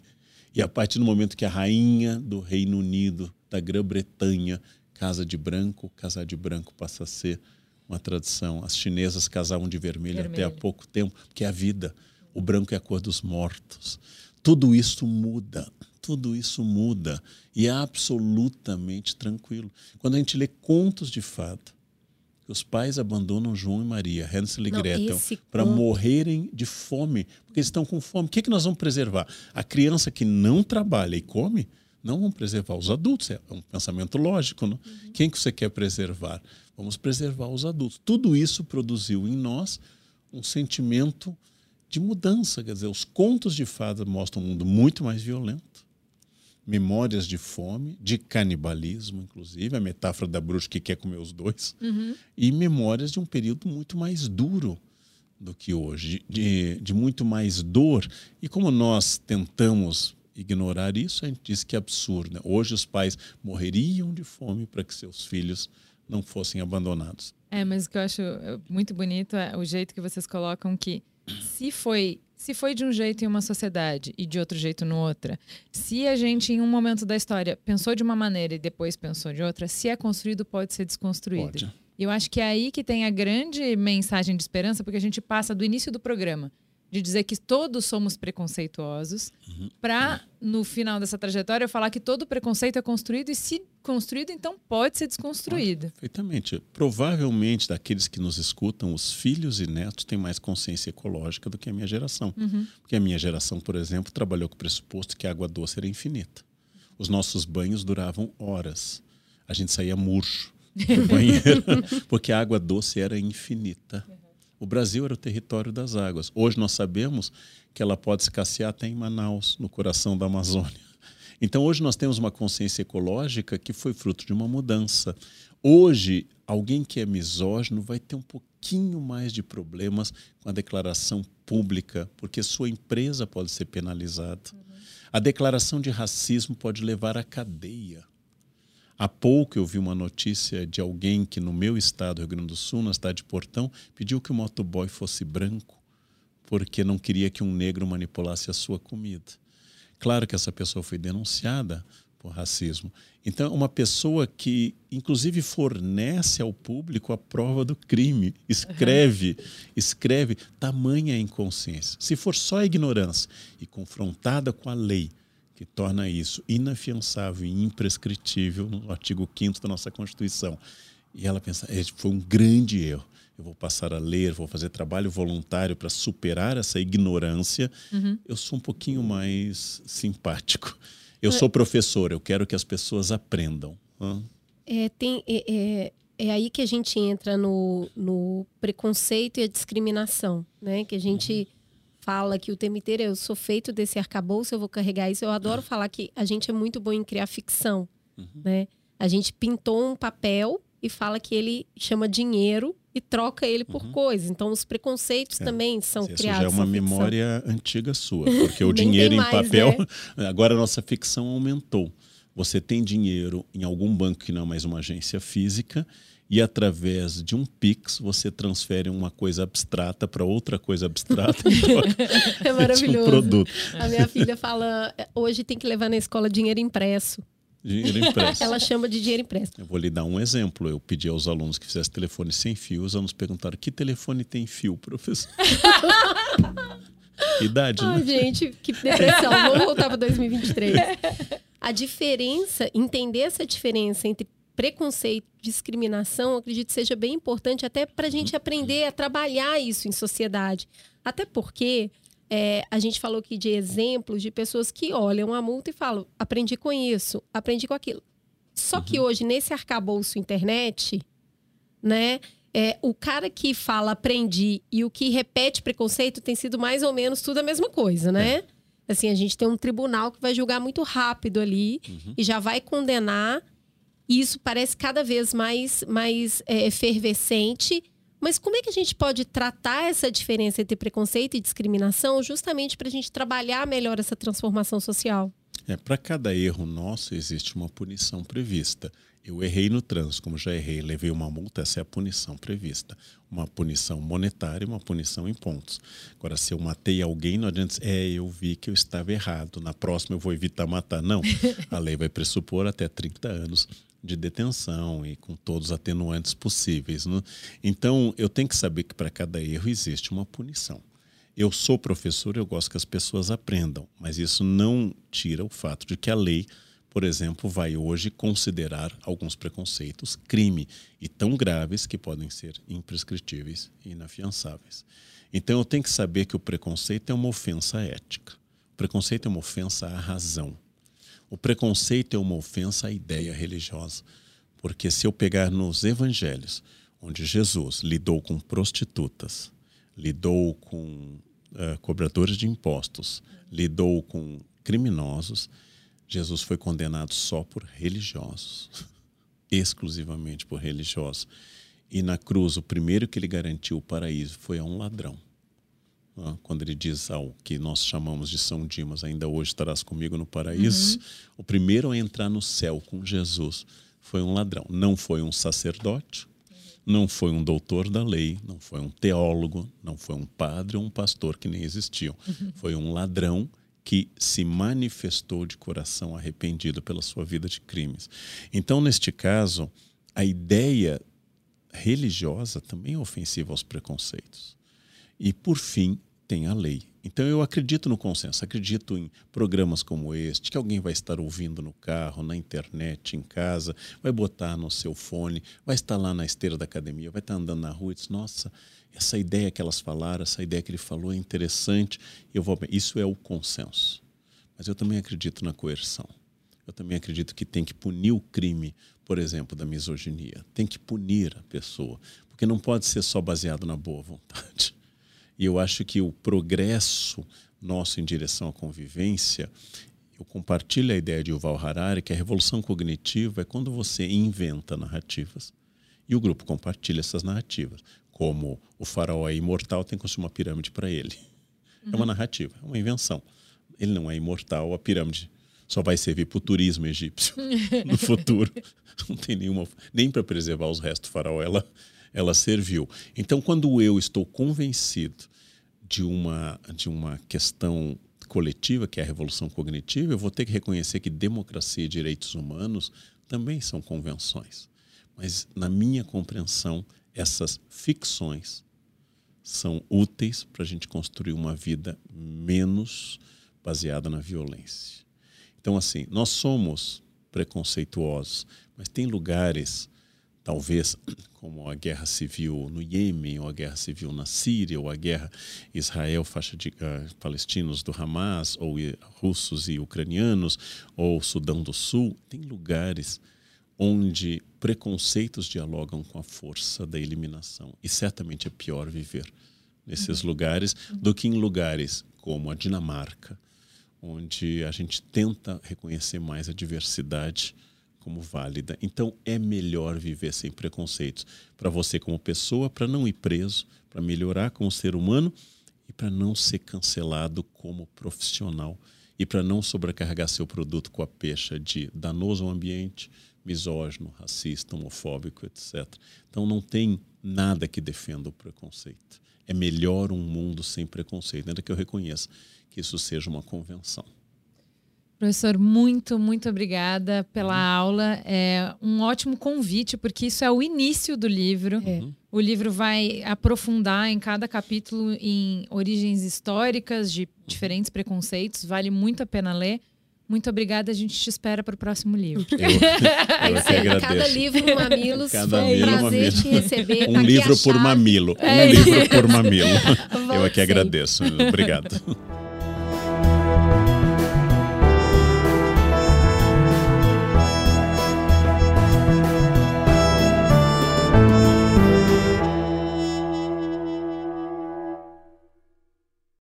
[SPEAKER 3] E a partir do momento que a rainha do Reino Unido, da Grã-Bretanha, casa de branco, casar de branco passa a ser uma tradição. As chinesas casavam de vermelho, vermelho. até há pouco tempo, porque é a vida. O branco é a cor dos mortos. Tudo isso muda, tudo isso muda e é absolutamente tranquilo. Quando a gente lê contos de fada, os pais abandonam João e Maria, Hansel e Gretel, para morrerem de fome, porque eles estão com fome. O que, é que nós vamos preservar? A criança que não trabalha e come, não vamos preservar os adultos. É um pensamento lógico. Não? Uhum. Quem que você quer preservar? Vamos preservar os adultos. Tudo isso produziu em nós um sentimento de mudança. Quer dizer, os contos de fada mostram um mundo muito mais violento memórias de fome, de canibalismo, inclusive, a metáfora da bruxa que quer comer os dois, uhum. e memórias de um período muito mais duro do que hoje, de, de muito mais dor. E como nós tentamos ignorar isso, a gente diz que é absurdo. Né? Hoje os pais morreriam de fome para que seus filhos não fossem abandonados.
[SPEAKER 1] É, mas o que eu acho muito bonito é o jeito que vocês colocam que se foi se foi de um jeito em uma sociedade e de outro jeito no outra, se a gente em um momento da história pensou de uma maneira e depois pensou de outra, se é construído pode ser desconstruído. Pode. Eu acho que é aí que tem a grande mensagem de esperança, porque a gente passa do início do programa de dizer que todos somos preconceituosos, uhum. para no final dessa trajetória falar que todo preconceito é construído e se construído então pode ser desconstruído.
[SPEAKER 3] Perfeitamente. Provavelmente daqueles que nos escutam, os filhos e netos têm mais consciência ecológica do que a minha geração, uhum. porque a minha geração, por exemplo, trabalhou com o pressuposto que a água doce era infinita. Os nossos banhos duravam horas. A gente saía murcho do banheiro porque a água doce era infinita. O Brasil era o território das águas. Hoje nós sabemos que ela pode escassear até em Manaus, no coração da Amazônia. Então hoje nós temos uma consciência ecológica que foi fruto de uma mudança. Hoje, alguém que é misógino vai ter um pouquinho mais de problemas com a declaração pública, porque sua empresa pode ser penalizada. Uhum. A declaração de racismo pode levar à cadeia. Há pouco eu vi uma notícia de alguém que no meu estado, Rio Grande do Sul, na cidade de Portão, pediu que o motoboy fosse branco porque não queria que um negro manipulasse a sua comida. Claro que essa pessoa foi denunciada por racismo. Então, uma pessoa que, inclusive, fornece ao público a prova do crime, escreve, escreve, tamanha inconsciência. Se for só ignorância e confrontada com a lei, que torna isso inafiançável e imprescritível no artigo 5 da nossa Constituição. E ela pensa, é, foi um grande erro. Eu vou passar a ler, vou fazer trabalho voluntário para superar essa ignorância. Uhum. Eu sou um pouquinho mais simpático. Eu é. sou professor, eu quero que as pessoas aprendam.
[SPEAKER 2] É, tem, é, é, é, aí que a gente entra no, no preconceito e a discriminação, né? Que a gente. Uhum fala que o tema inteiro é eu sou feito desse arcabouço, eu vou carregar isso. Eu adoro falar que a gente é muito bom em criar ficção, uhum. né? A gente pintou um papel e fala que ele chama dinheiro e troca ele por uhum. coisas. Então, os preconceitos é. também são Isso criados.
[SPEAKER 3] Isso já é uma memória antiga sua, porque o dinheiro mais, em papel. Né? Agora a nossa ficção aumentou. Você tem dinheiro em algum banco que não é mais uma agência física e através de um Pix você transfere uma coisa abstrata para outra coisa abstrata
[SPEAKER 2] é maravilhoso. Um produto. A minha filha fala, hoje tem que levar na escola dinheiro impresso.
[SPEAKER 3] Dinheiro impresso.
[SPEAKER 2] Ela chama de dinheiro impresso.
[SPEAKER 3] Eu vou lhe dar um exemplo. Eu pedi aos alunos que fizessem telefone sem fio. Os alunos perguntaram: que telefone tem fio, professor? Idade,
[SPEAKER 2] Ai,
[SPEAKER 3] né?
[SPEAKER 2] gente, que depressão. Vamos voltar para 2023. A diferença, entender essa diferença entre preconceito, discriminação, acredito seja bem importante até para a gente aprender a trabalhar isso em sociedade. Até porque é, a gente falou aqui de exemplos de pessoas que olham a multa e falam: aprendi com isso, aprendi com aquilo. Só uhum. que hoje, nesse arcabouço internet, né? É, o cara que fala aprendi e o que repete preconceito tem sido mais ou menos tudo a mesma coisa, né? É. Assim, a gente tem um tribunal que vai julgar muito rápido ali uhum. e já vai condenar E isso parece cada vez mais, mais é, efervescente. Mas como é que a gente pode tratar essa diferença entre preconceito e discriminação justamente para a gente trabalhar melhor essa transformação social?
[SPEAKER 3] É, para cada erro nosso existe uma punição prevista. Eu errei no trânsito, como já errei, levei uma multa, essa é a punição prevista. Uma punição monetária e uma punição em pontos. Agora, se eu matei alguém, não adianta dizer, é, eu vi que eu estava errado, na próxima eu vou evitar matar. Não, a lei vai pressupor até 30 anos de detenção e com todos os atenuantes possíveis. Né? Então, eu tenho que saber que para cada erro existe uma punição. Eu sou professor, eu gosto que as pessoas aprendam, mas isso não tira o fato de que a lei por exemplo, vai hoje considerar alguns preconceitos crime e tão graves que podem ser imprescritíveis e inafiançáveis. Então eu tenho que saber que o preconceito é uma ofensa ética. O preconceito é uma ofensa à razão. O preconceito é uma ofensa à ideia religiosa. Porque se eu pegar nos evangelhos, onde Jesus lidou com prostitutas, lidou com uh, cobradores de impostos, lidou com criminosos, Jesus foi condenado só por religiosos, exclusivamente por religiosos. E na cruz, o primeiro que ele garantiu o paraíso foi a um ladrão. Quando ele diz ao que nós chamamos de São Dimas, ainda hoje estarás comigo no paraíso, uhum. o primeiro a entrar no céu com Jesus foi um ladrão. Não foi um sacerdote, não foi um doutor da lei, não foi um teólogo, não foi um padre ou um pastor que nem existiam. Uhum. Foi um ladrão que se manifestou de coração arrependido pela sua vida de crimes. Então, neste caso, a ideia religiosa também é ofensiva aos preconceitos. E, por fim, tem a lei. Então, eu acredito no consenso, acredito em programas como este, que alguém vai estar ouvindo no carro, na internet, em casa, vai botar no seu fone, vai estar lá na esteira da academia, vai estar andando na rua e diz: Nossa, essa ideia que elas falaram, essa ideia que ele falou é interessante, eu vou. Isso é o consenso. Mas eu também acredito na coerção. Eu também acredito que tem que punir o crime, por exemplo, da misoginia. Tem que punir a pessoa, porque não pode ser só baseado na boa vontade. E eu acho que o progresso nosso em direção à convivência, eu compartilho a ideia de Yuval Harari que a revolução cognitiva é quando você inventa narrativas e o grupo compartilha essas narrativas como o faraó é imortal, tem que construir uma pirâmide para ele. Uhum. É uma uhum. narrativa, é uma invenção. Ele não é imortal, a pirâmide só vai servir para o turismo egípcio no futuro. Não tem nenhuma. Nem para preservar os restos do faraó ela, ela serviu. Então, quando eu estou convencido de uma, de uma questão coletiva, que é a revolução cognitiva, eu vou ter que reconhecer que democracia e direitos humanos também são convenções. Mas, na minha compreensão, essas ficções são úteis para a gente construir uma vida menos baseada na violência. Então, assim, nós somos preconceituosos, mas tem lugares, talvez como a guerra civil no Iêmen, ou a guerra civil na Síria, ou a guerra Israel, faixa de uh, palestinos do Hamas, ou russos e ucranianos, ou Sudão do Sul, tem lugares onde preconceitos dialogam com a força da eliminação. E certamente é pior viver nesses uhum. lugares do que em lugares como a Dinamarca, onde a gente tenta reconhecer mais a diversidade como válida. Então é melhor viver sem preconceitos para você como pessoa, para não ir preso, para melhorar como ser humano e para não ser cancelado como profissional e para não sobrecarregar seu produto com a pecha de danoso ao ambiente, misógino, racista, homofóbico, etc. Então não tem nada que defenda o preconceito. É melhor um mundo sem preconceito, ainda que eu reconheça que isso seja uma convenção.
[SPEAKER 1] Professor, muito, muito obrigada pela uhum. aula. É um ótimo convite, porque isso é o início do livro. É. O livro vai aprofundar em cada capítulo em origens históricas de diferentes preconceitos. Vale muito a pena ler. Muito obrigada, a gente te espera para o próximo livro. Eu,
[SPEAKER 2] eu é que agradeço. Cada livro Mamilos, cada foi um prazer mamilo. te receber.
[SPEAKER 3] Um livro por mamilo. Um é livro por mamilo. eu aqui agradeço. Obrigado.